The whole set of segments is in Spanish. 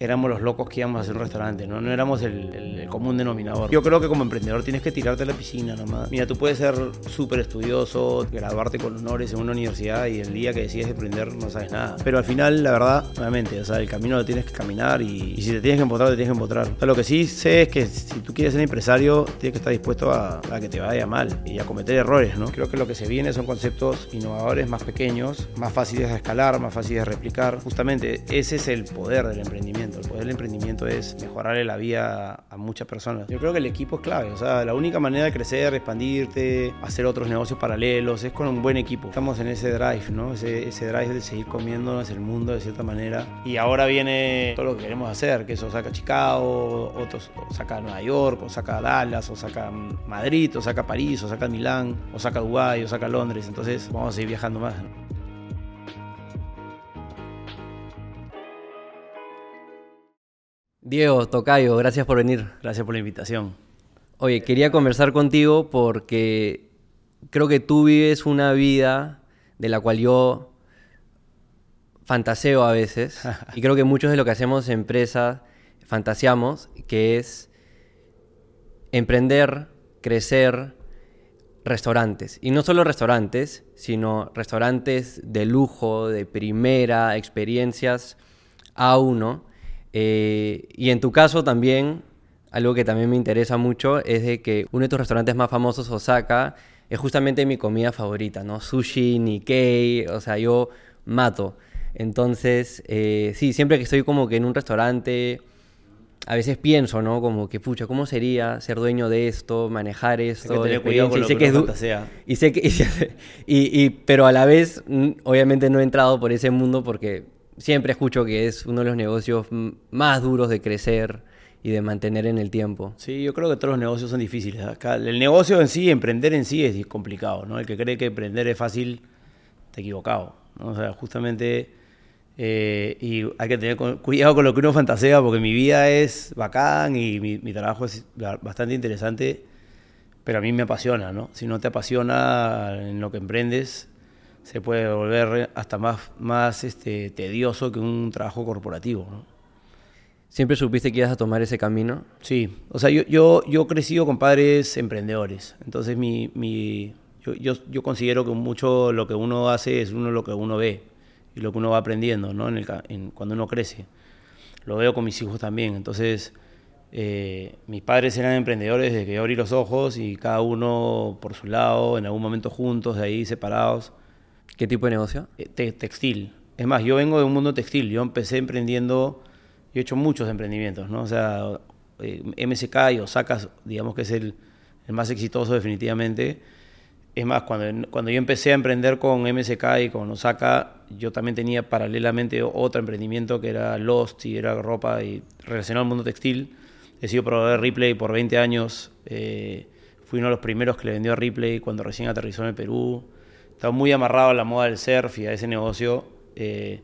éramos los locos que íbamos a hacer un restaurante, ¿no? No éramos el, común denominador. Yo creo que como emprendedor tienes que tirarte a la piscina nomás. Mira, tú puedes ser súper estudioso, graduarte con honores en una universidad y el día que decides emprender no sabes nada. Pero al final, la verdad, nuevamente, o sea, el camino lo tienes que caminar y, y si te tienes que empotrar, te tienes que empotrar. O sea, lo que sí sé es que si tú quieres ser empresario, tienes que estar dispuesto a, a que te vaya mal y a cometer errores, ¿no? Creo que lo que se viene son conceptos innovadores más pequeños, más fáciles de escalar, más fáciles de replicar. Justamente ese es el poder del emprendimiento. El poder del emprendimiento es mejorarle la vida a muchas personas. Yo creo que el equipo es clave. O sea, la única manera de crecer, expandirte, hacer otros negocios paralelos, es con un buen equipo. Estamos en ese drive, ¿no? Ese, ese drive de seguir comiéndonos el mundo de cierta manera. Y ahora viene todo lo que queremos hacer, que eso saca Chicago, otros saca Nueva York, o saca Dallas, o saca Madrid, o saca París, o saca Milán, o saca Dubái, o saca Londres. Entonces vamos a seguir viajando más. ¿no? Diego, Tocayo, gracias por venir. Gracias por la invitación. Oye, quería conversar contigo porque creo que tú vives una vida de la cual yo fantaseo a veces y creo que muchos de lo que hacemos en empresa fantaseamos, que es emprender, crecer restaurantes. Y no solo restaurantes, sino restaurantes de lujo, de primera, experiencias A1. Eh, y en tu caso también, algo que también me interesa mucho es de que uno de tus restaurantes más famosos, Osaka, es justamente mi comida favorita, ¿no? Sushi, Nikkei, o sea, yo mato. Entonces, eh, sí, siempre que estoy como que en un restaurante, a veces pienso, ¿no? Como que, pucha, ¿cómo sería ser dueño de esto, manejar esto? Hay que tener cuidado con lo que Y sé du- fantasea. y sé que, y, y- pero a la vez, mm, obviamente no he entrado por ese mundo porque siempre escucho que es uno de los negocios más duros de crecer y de mantener en el tiempo. Sí, yo creo que todos los negocios son difíciles. El negocio en sí, emprender en sí es complicado, ¿no? El que cree que emprender es fácil, está equivocado. O sea, justamente, eh, y hay que tener cu- cuidado con lo que uno fantasea, porque mi vida es bacán y mi, trabajo es ba- bastante interesante, pero a mí me apasiona, ¿no? Si no te apasiona en lo que emprendes, se puede volver hasta más, más este, tedioso que un trabajo corporativo, ¿no? ¿Siempre supiste que ibas a tomar ese camino? Sí, o sea, yo, yo, yo he crecido con padres emprendedores, entonces mi, mi, yo, yo, yo considero que mucho lo que uno hace es uno lo que uno ve y lo que uno va aprendiendo, ¿no? En el, en- cuando uno crece. Lo veo con mis hijos también, entonces eh, mis padres eran emprendedores desde que yo abrí los ojos y cada uno por su lado, en algún momento juntos, de ahí separados. ¿Qué tipo de negocio? Eh, te- textil. Es más, yo vengo de un mundo textil. Yo empecé emprendiendo, yo he hecho muchos emprendimientos, ¿no? O sea, eh, MSK y Osaka, digamos que es el, el más exitoso definitivamente. Es más, cuando, cuando yo empecé a emprender con MSK y con Osaka, yo también tenía paralelamente otro emprendimiento que era Lost y era ropa y relacionado al mundo textil. He sido proveedor de Ripley por 20 años. eh, fui uno de los primeros que le vendió a Ripley cuando recién aterrizó en el Perú. Estaba muy amarrado a la moda del surf y a ese negocio eh,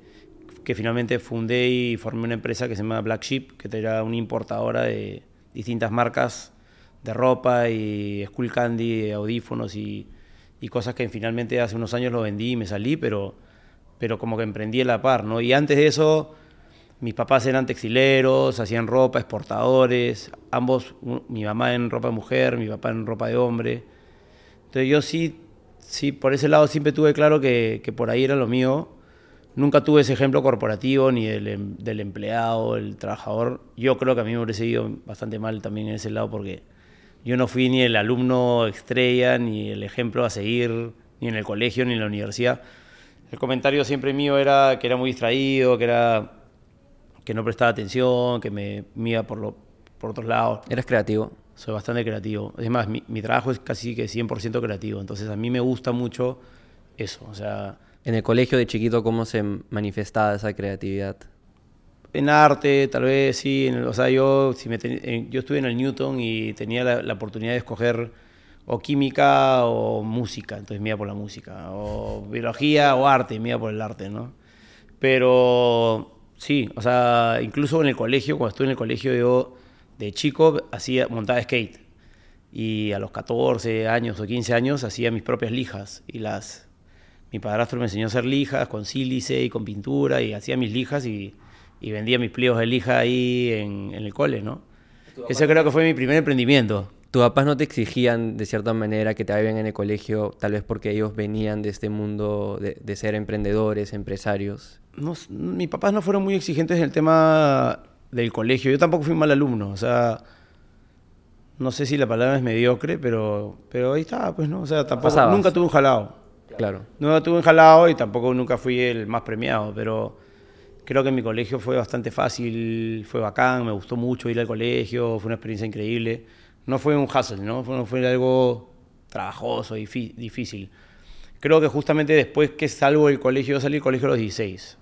que finalmente fundé y formé una empresa que se llama Black Sheep, que era una importadora de distintas marcas de ropa y Skull Candy, audífonos y, y cosas que finalmente hace unos años lo vendí y me salí, pero, pero como que emprendí a la par, ¿no? Y antes de eso, mis papás eran textileros, hacían ropa, exportadores, ambos, mi mamá en ropa de mujer, mi papá en ropa de hombre. Entonces yo sí, sí, por ese lado siempre tuve claro que, que por ahí era lo mío. Nunca tuve ese ejemplo corporativo ni del, em- del empleado, el trabajador. Yo creo que a mí me hubiese ido bastante mal también en ese lado porque yo no fui ni el alumno estrella, ni el ejemplo a seguir, ni en el colegio, ni en la universidad. El comentario siempre mío era que era muy distraído, que era que no prestaba atención, que me, iba por, lo, por otros lados. ¿Eres creativo? Soy bastante creativo. Es más, mi, mi trabajo es casi que 100% creativo. Entonces a mí me gusta mucho eso. O sea, En el colegio de chiquito, ¿cómo se manifestaba esa creatividad? en arte, tal vez sí. en el- o sea, yo, si me ten- yo estuve en el Newton y tenía la, la oportunidad de escoger o química o música. Entonces me iba por la música. O biología o arte, me iba por el arte, ¿no? Pero sí, o sea, incluso en el colegio, cuando estuve en el colegio, yo de chico hacía, montaba skate. Y a los 14 años o 15 años hacía mis propias lijas. Y las. Mi padrastro me enseñó a hacer lijas con sílice y con pintura. Y hacía mis lijas y, y vendía mis pliegos de lija ahí en, en el cole, ¿no? Ese creo que fue mi primer emprendimiento. ¿Tus papás no te exigían de cierta manera que te vayan en el colegio, tal vez porque ellos venían de este mundo de, de ser emprendedores, empresarios? No, mis papás no fueron muy exigentes en el tema del colegio. Yo tampoco fui un mal alumno, o sea, no sé si la palabra es mediocre, pero, pero ahí estaba, pues no, o sea, tampoco, Pasabas. nunca tuve un jalado. Claro. Nunca tuve un jalado y tampoco nunca fui el más premiado, pero creo que mi colegio fue bastante fácil, fue bacán, me gustó mucho ir al colegio, fue una experiencia increíble. No fue un hustle, ¿no? Fue, no fue algo trabajoso, difícil. Creo que justamente después que salgo del colegio, yo salí del colegio a los 16,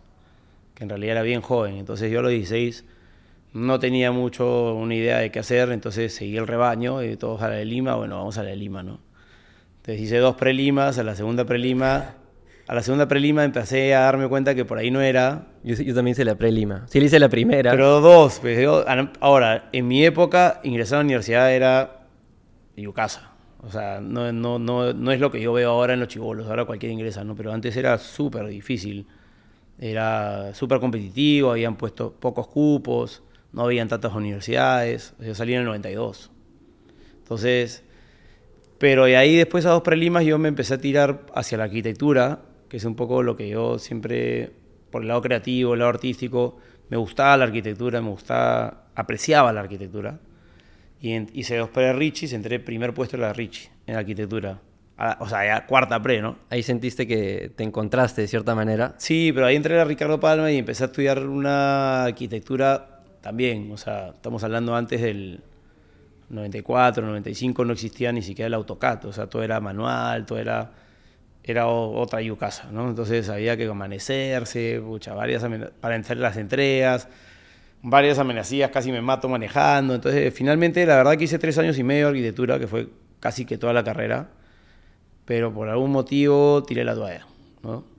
que en realidad era bien joven, entonces yo a los 16 no tenía mucho una idea de qué hacer, entonces seguí el rebaño y todos a la de Lima, bueno, vamos a la de Lima, ¿no? Entonces hice dos prelimas, a la segunda prelima, a la segunda prelima empecé a darme cuenta que por ahí no era, Yo, yo también hice la pre-Lima. Sí, le hice la primera. pero dos, pues, yo- ahora, en mi época ingresar a la universidad era yucasa. O sea, no, no, no, no es lo que yo veo ahora en los chivolos, ahora cualquiera ingresa, ¿no? Pero antes era súper difícil, era súper competitivo, habían puesto pocos cupos, no habían tantas universidades, yo salí en el 92. Entonces, pero de ahí después a dos prelimas yo me empecé a tirar hacia la arquitectura, que es un poco lo que yo siempre, por el lado creativo, el lado artístico, me gustaba la arquitectura, me gustaba, apreciaba la arquitectura. Y en- hice dos pre Richis, entré primer puesto en la Richie, en arquitectura. A- o sea, ya cuarta pre, ¿no? Ahí sentiste que te encontraste de cierta manera. Sí, pero ahí entré a Ricardo Palma y empecé a estudiar una arquitectura también. O sea, estamos hablando antes del 94, 95, no existía ni siquiera el AutoCAD. O sea, todo era manual, todo era, era otra yucasa, ¿no? Entonces había que amanecerse, pucha, varias para entrar las entregas, varias amenazas, casi me mato manejando. Entonces, finalmente, la verdad que hice tres años y medio de arquitectura, que fue casi que toda la carrera, pero por algún motivo tiré la toalla, ¿no?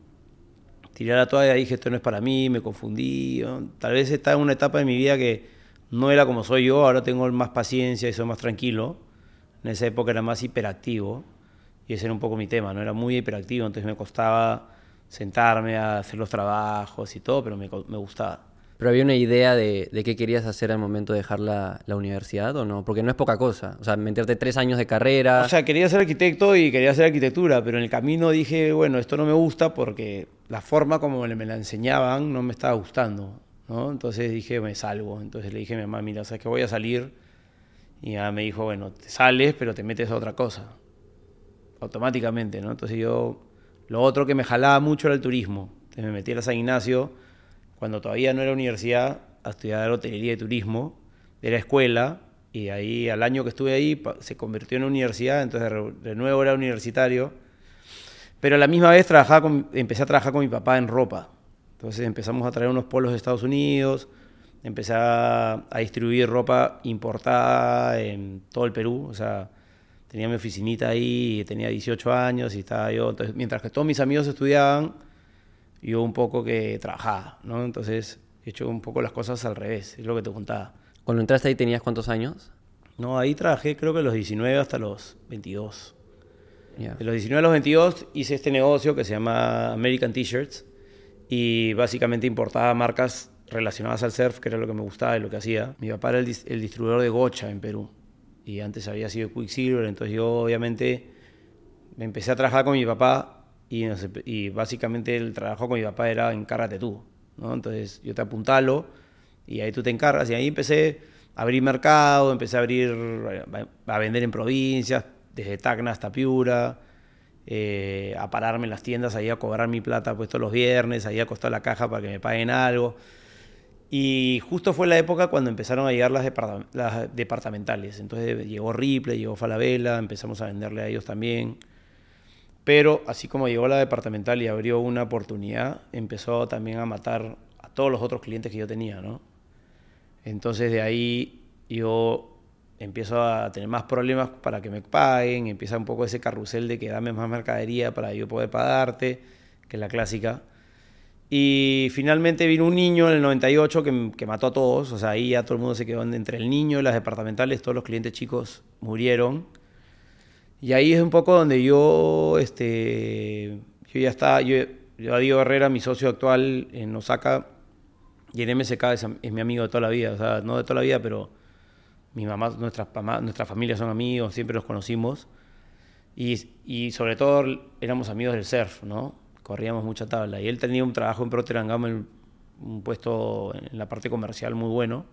Tiré la toalla y dije, esto no es para mí, me confundí. Tal vez estaba en una etapa de mi vida que no era como soy yo, ahora tengo más paciencia y soy más tranquilo. En esa época era más hiperactivo y ese era un poco mi tema, ¿no? Era muy hiperactivo, entonces me costaba sentarme a hacer los trabajos y todo, pero me gustaba. Pero había una idea de, de qué querías hacer al momento de dejar la, la universidad o no? Porque no es poca cosa. O sea, meterte tres años de carrera. O sea, quería ser arquitecto y quería hacer arquitectura, pero en el camino dije, bueno, esto no me gusta porque la forma como me la enseñaban no me estaba gustando, ¿no? Entonces dije, me salgo. Entonces le dije a mi mamá, mira, ¿sabes que voy a salir? Y ella me dijo, bueno, te sales, pero te metes a otra cosa. Automáticamente, ¿no? Entonces yo, lo otro que me jalaba mucho era el turismo. Entonces me metí a San Ignacio, cuando todavía no era universidad, a estudiar hotelería y turismo. Era escuela, y ahí al año que estuve ahí se convirtió en universidad, entonces de- de nuevo era universitario. Pero a la misma vez trabajaba con- empecé a trabajar con mi papá en ropa. Entonces empezamos a traer unos polos de Estados Unidos, empecé a, a distribuir ropa importada en todo el Perú. O sea, tenía mi oficinita ahí, tenía 18 años y estaba yo. Entonces, mientras que todos mis amigos estudiaban, yo un poco que trabajaba, ¿no? Entonces he hecho un poco las cosas al revés, es lo que te contaba. Cuando entraste ahí tenías cuántos años? No, ahí trabajé creo que los 19 hasta los 22. Ya. De los 19 a los 22 hice este negocio que se llama American T-Shirts y básicamente importaba marcas relacionadas al surf, que era lo que me gustaba y lo que hacía. Mi papá era el, dis- el distribuidor de Gocha en Perú y antes había sido Quicksilver, entonces yo obviamente me empecé a trabajar con mi papá y, y básicamente el trabajo con mi papá era encárgate tú, ¿no? Entonces yo te apuntalo y ahí tú te encargas y ahí empecé a abrir mercado, empecé a abrir, a vender en provincias, desde Tacna hasta Piura, eh, a pararme en las tiendas ahí a cobrar mi plata pues todos los viernes, ahí a costar la caja para que me paguen algo. Y justo fue la época cuando empezaron a llegar las departamentales. Entonces llegó Ripley, llegó Falabella, empezamos a venderle a ellos también. Pero así como llegó la departamental y abrió una oportunidad, empezó también a matar a todos los otros clientes que yo tenía, ¿no? Entonces de ahí yo empiezo a tener más problemas para que me paguen, empieza un poco ese carrusel de que dame más mercadería para yo poder pagarte, que es la clásica. Y finalmente vino un niño en el 98 que, que mató a todos, o sea, ahí ya todo el mundo se quedó entre el niño y las departamentales, todos los clientes chicos murieron. Y ahí es un poco donde yo, este, yo ya estaba, yo, yo a Herrera, mi socio actual en Osaka, Y el MSK es, es, mi amigo de toda la vida, o sea, no de toda la vida, pero mi mamá, nuestras, nuestras familias son amigos, siempre nos conocimos. Y, y, sobre todo éramos amigos del surf, ¿no? Corríamos mucha tabla. Y él tenía un trabajo en Procter Gamble, un puesto en la parte comercial muy bueno.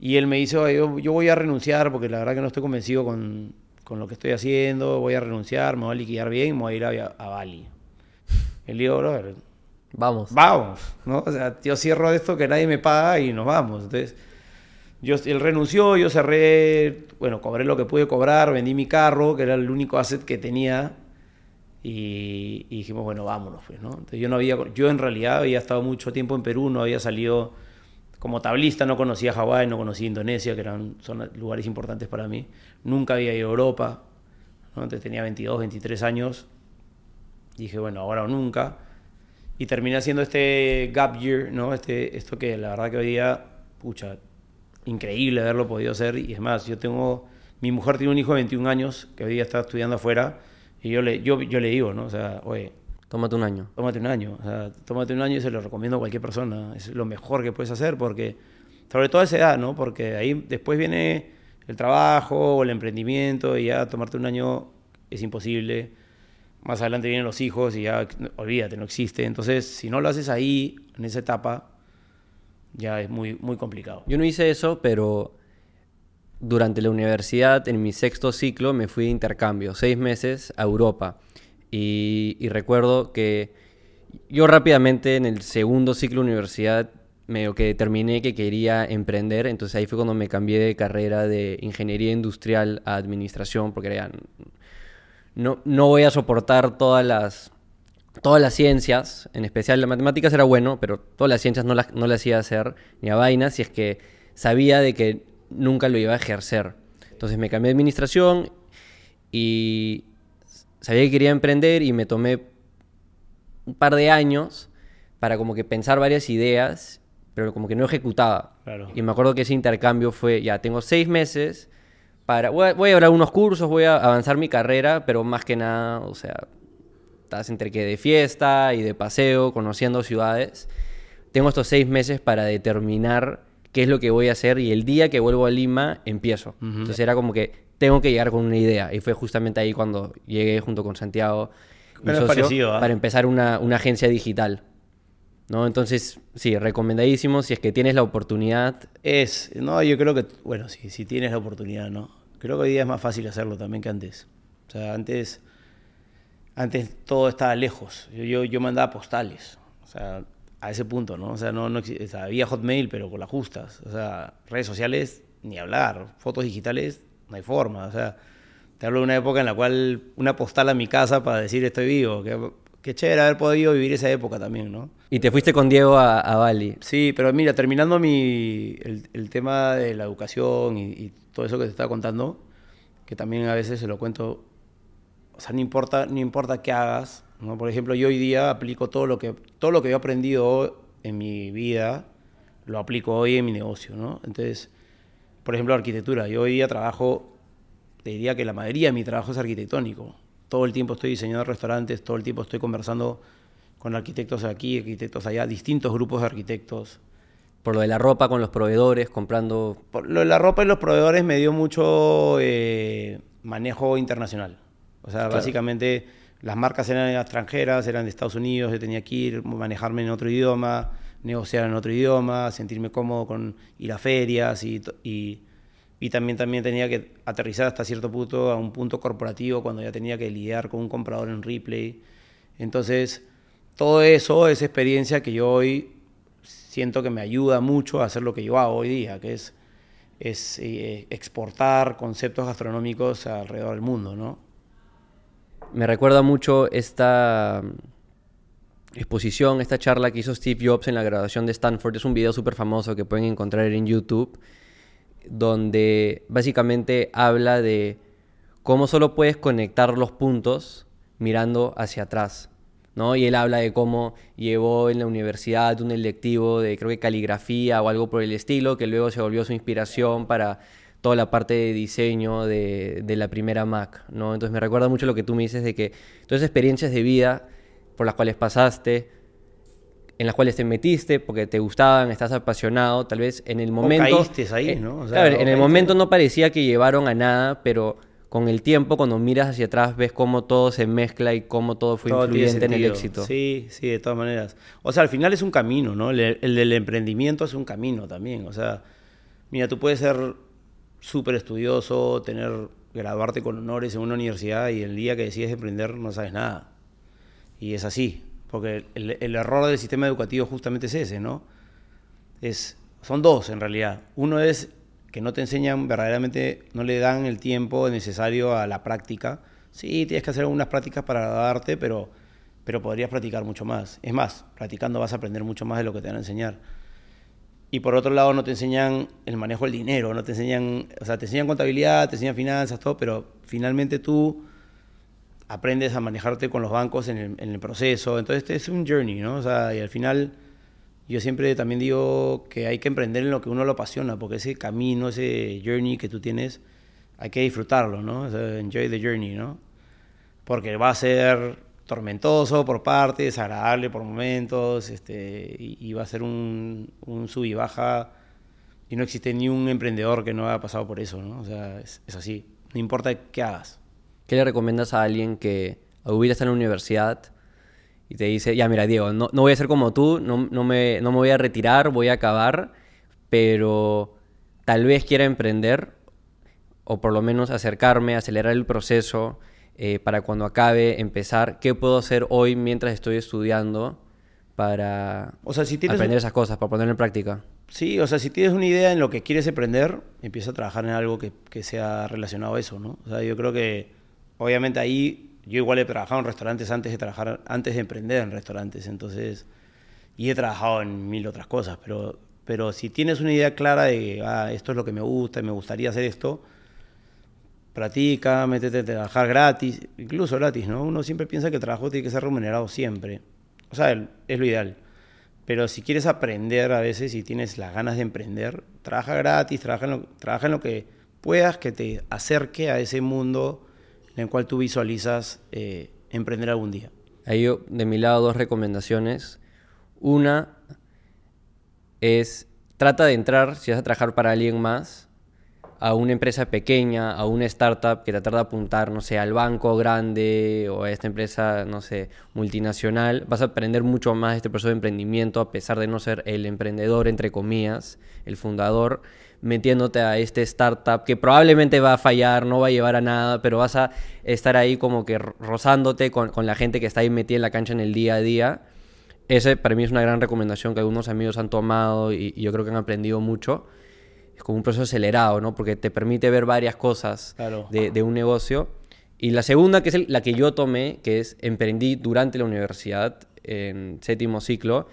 Y él me dice, yo, yo, voy a renunciar porque la verdad que no estoy convencido con, con, lo que estoy haciendo, voy a renunciar, me voy a liquidar bien, me voy a ir a, a Bali. Él dijo, bro, vamos. Vamos, ¿no? O sea, yo cierro esto que nadie me paga y nos vamos. Entonces, yo, él renunció, yo cerré, bueno, cobré lo que pude cobrar, vendí mi carro, que era el único asset que tenía, y, y dijimos, bueno, vámonos, pues, ¿no? Entonces, yo no había, yo en realidad había estado mucho tiempo en Perú, no había salido como tablista, no conocía Hawái, no conocía Indonesia, que eran son lugares importantes para mí. Nunca había ido a Europa, ¿no? Entonces tenía 22, 23 años. Dije, bueno, ahora o nunca. Y terminé haciendo este gap year, ¿no? Este, esto que la verdad que hoy día, pucha, increíble haberlo podido hacer. Y es más, yo tengo, mi mujer tiene un hijo de 21 años que hoy día está estudiando afuera. Y yo le, yo, yo le digo, ¿no? O sea, oye, Tómate un año. Tómate un año. O sea, tómate un año y se lo recomiendo a cualquier persona. Es lo mejor que puedes hacer porque, sobre todo a esa edad, ¿no? Porque ahí después viene el trabajo o el emprendimiento y ya tomarte un año es imposible. Más adelante vienen los hijos y ya, olvídate, no existe. Entonces, si no lo haces ahí, en esa etapa, ya es muy, muy complicado. Yo no hice eso, pero durante la universidad, en mi sexto ciclo, me fui de intercambio, seis meses a Europa. Y, y, recuerdo que yo rápidamente en el segundo ciclo de universidad medio que determiné que quería emprender, entonces ahí fue cuando me cambié de carrera de ingeniería industrial a administración, porque era, no, no voy a soportar todas las, todas las ciencias, en especial las matemáticas era bueno, pero todas las ciencias no las, no las iba a hacer ni a vainas, si es que sabía de que nunca lo iba a ejercer. Entonces me cambié de administración y sabía que quería emprender y me tomé un par de años para como que pensar varias ideas, pero como que no ejecutaba. Claro. Y me acuerdo que ese intercambio fue, ya tengo seis meses para, voy a, voy a unos cursos, voy a avanzar mi carrera, pero más que nada, o sea, estás entre que de fiesta y de paseo, conociendo ciudades. Tengo estos seis meses para determinar qué es lo que voy a hacer y el día que vuelvo a Lima empiezo. Uh -huh. Entonces era como que tengo que llegar con una idea. Y fue justamente ahí cuando llegué junto con Santiago, mi socio, parecido, ¿ah? para empezar una, una agencia digital. ¿no? Entonces, sí, recomendadísimo si es que tienes la oportunidad. Es, no, yo creo que, bueno, sí, si tienes la oportunidad, ¿no? Creo que hoy día es más fácil hacerlo también que antes. O sea, antes, antes todo estaba lejos. Yo, yo, yo mandaba postales. O sea, a ese punto, ¿no? O sea, no, no o sea, había Hotmail, pero con las justas. O sea, redes sociales, ni hablar. Fotos digitales, no hay forma. O sea, te hablo de una época en la cual una postal a mi casa para decir estoy vivo. Qué, qué chévere haber podido vivir esa época también, ¿no? Y te fuiste con Diego a, a Bali. Sí, pero mira, terminando mi, el, el tema de la educación y, y, todo eso que te estaba contando, que también a veces se lo cuento, o sea, no importa, no importa qué hagas, ¿no? Por ejemplo, yo hoy día aplico todo lo que, todo lo que he aprendido en mi vida, lo aplico hoy en mi negocio, ¿no? Entonces, por ejemplo, arquitectura. Yo hoy día trabajo, te diría que la mayoría de mi trabajo es arquitectónico. Todo el tiempo estoy diseñando restaurantes, todo el tiempo estoy conversando con arquitectos aquí, arquitectos allá, distintos grupos de arquitectos. Por lo de la ropa con los proveedores, comprando... Por lo de la ropa y los proveedores me dio mucho eh, manejo internacional. O sea, claro. básicamente las marcas eran extranjeras, eran de Estados Unidos, yo tenía que ir, manejarme en otro idioma, negociar en otro idioma, sentirme cómodo con ir a ferias y, y, y, también, también tenía que aterrizar hasta cierto punto a un punto corporativo cuando ya tenía que lidiar con un comprador en replay. Entonces, todo eso es experiencia que yo hoy siento que me ayuda mucho a hacer lo que yo hago hoy día, que es, es eh, exportar conceptos gastronómicos alrededor del mundo, ¿no? Me recuerda mucho esta exposición, esta charla que hizo Steve Jobs en la graduación de Stanford. Es un video súper famoso que pueden encontrar en YouTube, donde básicamente habla de cómo solo puedes conectar los puntos mirando hacia atrás. ¿no? Y él habla de cómo llevó en la universidad un electivo de creo que caligrafía o algo por el estilo, que luego se volvió su inspiración para toda la parte de diseño de, de, la primera Mac, ¿no? Entonces me recuerda mucho lo que tú me dices de que todas esas experiencias de vida por las cuales pasaste en las cuales te metiste porque te gustaban, estás apasionado, tal vez en el momento... caíste ahí, eh, ¿no? O sea, claro, o en el momento no parecía que llevaron a nada, pero con el tiempo, cuando miras hacia atrás, ves cómo todo se mezcla y cómo todo fue Todo influyente en el éxito. Sí, sí, de todas maneras. O sea, al final es un camino, ¿no? El, el del emprendimiento es un camino también. O sea, mira, tú puedes ser súper estudioso, tener, graduarte con honores en una universidad y el día que decides emprender no sabes nada. Y es así, porque el, error del sistema educativo justamente es ese, ¿no? Es, son dos en realidad. Uno es que no te enseñan verdaderamente, no le dan el tiempo necesario a la práctica. Sí, tienes que hacer algunas prácticas para darte, pero, pero podrías practicar mucho más. Es más, practicando vas a aprender mucho más de lo que te van a enseñar. Y por otro lado, no te enseñan el manejo del dinero, no te enseñan, o sea, te enseñan contabilidad, te enseñan finanzas, todo, pero finalmente tú aprendes a manejarte con los bancos en el, en el proceso. Entonces, este es un journey, ¿no? O sea, y al final, yo siempre también digo que hay que emprender en lo que uno lo apasiona, porque ese camino, ese journey que tú tienes, hay que disfrutarlo, ¿no? O sea, enjoy the journey, ¿no? Porque va a ser tormentoso por partes, desagradable por momentos, este, y va a ser un, un sub y baja. Y no existe ni un emprendedor que no haya pasado por eso, ¿no? O sea, es, es así. No importa qué hagas. ¿Qué le recomiendas a alguien que hubiera estado en la universidad y te dice, ya mira Diego, no, no voy a ser como tú, no, no me, no me voy a retirar, voy a acabar, pero tal vez quiera emprender o por lo menos acercarme, acelerar el proceso eh, para cuando acabe empezar? ¿Qué puedo hacer hoy mientras estoy estudiando para O sea, si tienes, aprender esas cosas, para ponerlo en práctica? sí, o sea, si tienes una idea en lo que quieres emprender, empieza a trabajar en algo que, que sea relacionado a eso, ¿no? O sea, yo creo que, obviamente ahí, yo igual he trabajado en restaurantes antes de trabajar, antes de emprender en restaurantes, entonces, y he trabajado en mil otras cosas, pero, pero si tienes una idea clara de, ah, esto es lo que me gusta y me gustaría hacer esto, practica, métete a trabajar gratis, incluso gratis, ¿no? Uno siempre piensa que el trabajo tiene que ser remunerado siempre. O sea, es lo ideal. Pero si quieres aprender a veces y tienes las ganas de emprender, trabaja gratis, trabaja en lo, trabaja en lo que puedas que te acerque a ese mundo en el cual tú visualizas eh, emprender algún día. Ahí yo, de mi lado, dos recomendaciones. Una es, trata de entrar, si vas a trabajar para alguien más, a una empresa pequeña, a una startup que tratar de apuntar, no sé, al banco grande o a esta empresa, no sé, multinacional. Vas a aprender mucho más de este proceso de emprendimiento, a pesar de no ser el emprendedor, entre comillas, el fundador, metiéndote a este startup que probablemente va a fallar, no va a llevar a nada, pero vas a estar ahí como que ro- rozándote con, la gente que está ahí metida en la cancha en el día a día. Ese para mí es una gran recomendación que algunos amigos han tomado y yo creo que han aprendido mucho. Es como un proceso acelerado, ¿no? Porque te permite ver varias cosas Claro. de, de un negocio. Y la segunda, que es el- la que yo tomé, que es emprendí durante la universidad, en séptimo ciclo,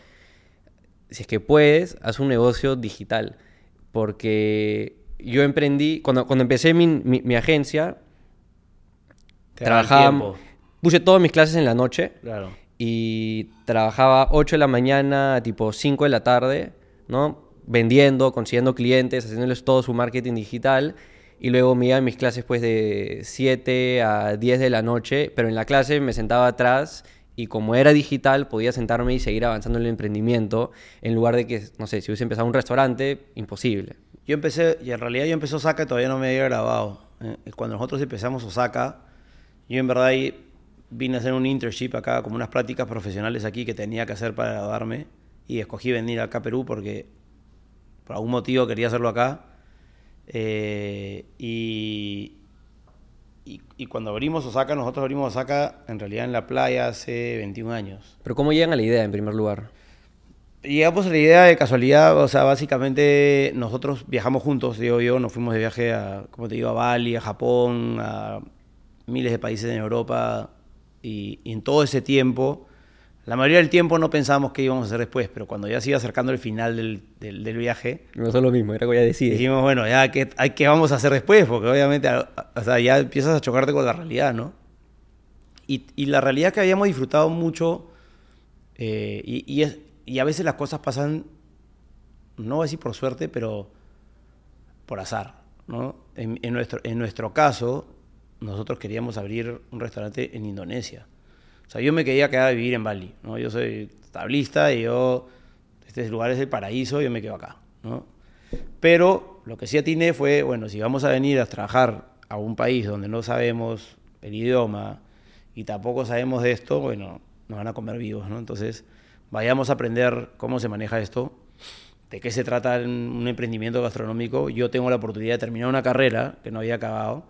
si es que puedes, haz un negocio digital. Porque yo emprendí, cuando, cuando empecé mi, mi- mi agencia, Te trabajaba, puse todas mis clases en la noche Claro. y trabajaba 8 de la mañana, tipo 5 de la tarde, ¿no? Vendiendo, consiguiendo clientes, haciéndoles todo su marketing digital. Y luego me iba a mis clases pues de 7 a 10 de la noche, pero en la clase me sentaba atrás y como era digital podía sentarme y seguir avanzando en el emprendimiento en lugar de que, no sé, si hubiese empezado un restaurante, imposible. Yo empecé, y en realidad yo empecé Osaka y todavía no me había grabado. Eh, Cuando nosotros empezamos Osaka, yo en verdad ahí vine a hacer un internship acá, como unas prácticas profesionales aquí que tenía que hacer para graduarme. Y escogí venir acá a Perú porque por algún motivo quería hacerlo acá. Eh, y, y, y cuando abrimos Osaka, nosotros abrimos Osaka en realidad en la playa hace 21 años. Pero ¿cómo llegan a la idea en primer lugar? Llegamos a la idea de casualidad, o sea, básicamente nosotros viajamos juntos, digo yo, nos fuimos de viaje a, como te digo, a Bali, a Japón, a miles de países en Europa, y, y en todo ese tiempo, la mayoría del tiempo no pensábamos qué íbamos a hacer después, pero cuando ya se iba acercando el final del, del, del viaje, No es lo mismo, era que ya decir. dijimos, bueno, ya, ¿qué, hay- ¿qué vamos a hacer después? Porque obviamente, o sea, ya empiezas a chocarte con la realidad, ¿no? Y, y la realidad es que habíamos disfrutado mucho, eh, y, y es- y a veces las cosas pasan, no voy a decir por suerte, pero por azar, ¿no? En, en nuestro, en nuestro caso, nosotros queríamos abrir un restaurante en Indonesia. O sea, yo me quería quedar a vivir en Bali, ¿no? Yo soy, tablista y yo, este lugar es el paraíso, yo me quedo acá, ¿no? Pero lo que sí atiné fue, bueno, si vamos a venir a trabajar a un país donde no sabemos el idioma y tampoco sabemos de esto, bueno, nos van a comer vivos, ¿no? Entonces, vayamos a aprender cómo se maneja esto, de qué se trata un emprendimiento gastronómico. Yo tengo la oportunidad de terminar una carrera que no había acabado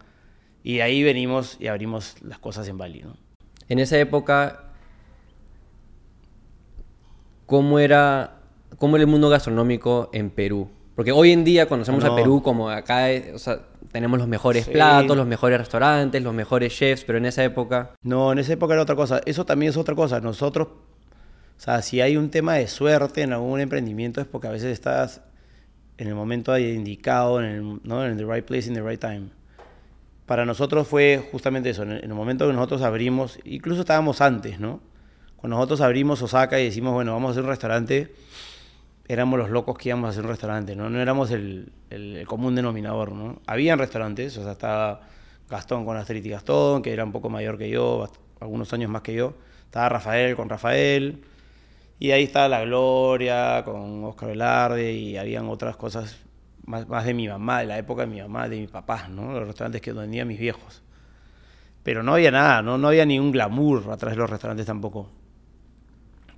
y ahí venimos y abrimos las cosas en Bali, ¿no? En esa época, ¿cómo era, cómo era el mundo gastronómico en Perú? Porque hoy en día conocemos a Perú como acá, o sea, tenemos los mejores platos, los mejores restaurantes, los mejores chefs, pero en esa época... No, en esa época era otra cosa. Eso también es otra cosa. Nosotros, o sea, si hay un tema de suerte en algún emprendimiento es porque a veces estás en el momento indicado, en el, ¿no? en the right place, in the right time. Para nosotros fue justamente eso, en el momento que nosotros abrimos, incluso estábamos antes, ¿no? Cuando nosotros abrimos Osaka y decimos, bueno, vamos a hacer un restaurante, éramos los locos que íbamos a hacer un restaurante, ¿no? No éramos el, común denominador, ¿no? Habían restaurantes, o sea, estaba Gastón con Astrid y Gastón, que era un poco mayor que yo, algunos años más que yo. Estaba Rafael con Rafael. Y ahí estaba La Gloria con Oscar Velarde y habían otras cosas más, más de mi mamá, de la época de mi mamá, de mi papá, ¿no? Los restaurantes que vendían mis viejos. Pero no había nada, ¿no? No había ni un glamour atrás de los restaurantes tampoco.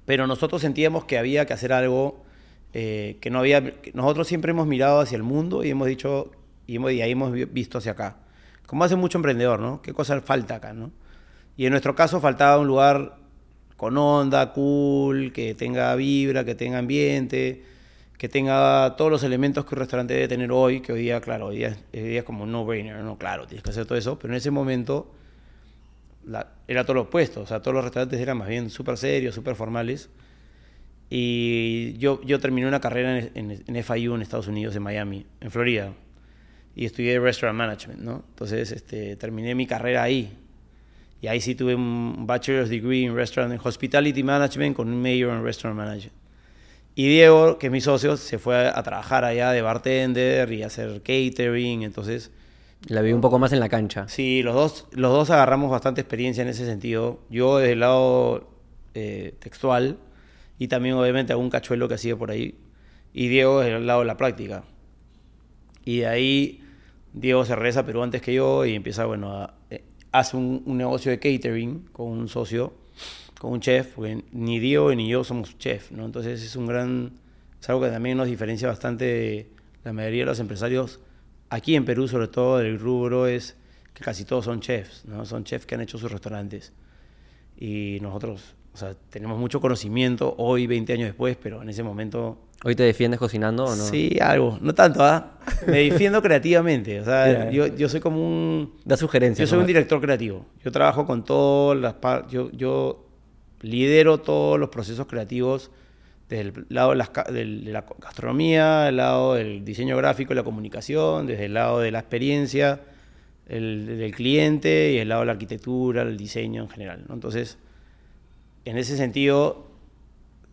Pero nosotros sentíamos que había que hacer algo eh, que no había... Nosotros siempre hemos mirado hacia el mundo y hemos dicho, y, hemos, ahí hemos visto hacia acá. Como hace mucho emprendedor, ¿no? ¿Qué cosa falta acá, no? Y en nuestro caso faltaba un lugar con onda, cool, que tenga vibra, que tenga ambiente, que tenga todos los elementos que un restaurante debe tener hoy, que hoy día, claro, hoy día, es como un no-brainer, ¿no? Claro, tienes que hacer todo eso, pero en ese momento era todo lo opuesto, o sea, todos los restaurantes eran más bien súper serios, súper formales. Y yo, yo terminé una carrera en, en, FIU en Estados Unidos, en Miami, en Florida. Y estudié Restaurant Management, ¿no? Entonces este, terminé mi carrera ahí. Y ahí sí tuve un Bachelor's Degree en Restaurant Hospitality Management con un Major en Restaurant Management. Y Diego, que es mi socio, se fue a, trabajar allá de bartender y a hacer catering, entonces... La vi un poco más en la cancha. Sí, los dos, los dos agarramos bastante experiencia en ese sentido. Yo desde el lado eh, textual y también obviamente algún cachuelo que hacía por ahí. Y Diego es el lado de la práctica. Y de ahí Diego se regresa a Perú antes que yo y empieza, bueno, eh, hace un, negocio de catering con un socio, con un chef, porque ni Diego ni yo somos chef, ¿no? Entonces es un gran, es algo que también nos diferencia bastante de la mayoría de los empresarios aquí en Perú, sobre todo del rubro, es que casi todos son chefs, ¿no? Son chefs que han hecho sus restaurantes. Y nosotros o sea, tenemos mucho conocimiento hoy, 20 años después, pero en ese momento... ¿Hoy te defiendes cocinando o no? Sí, algo. No tanto, ¿ah? Me defiendo creativamente. O sea, yo, yo, soy como un... Da sugerencias. Yo soy un director creativo. Yo trabajo con todas las partes... Yo, yo lidero todos los procesos creativos desde el lado de, la gastronomía, el lado del diseño gráfico y la comunicación, desde el lado de la experiencia el, del cliente y el lado de la arquitectura, el diseño en general. ¿no? Entonces en ese sentido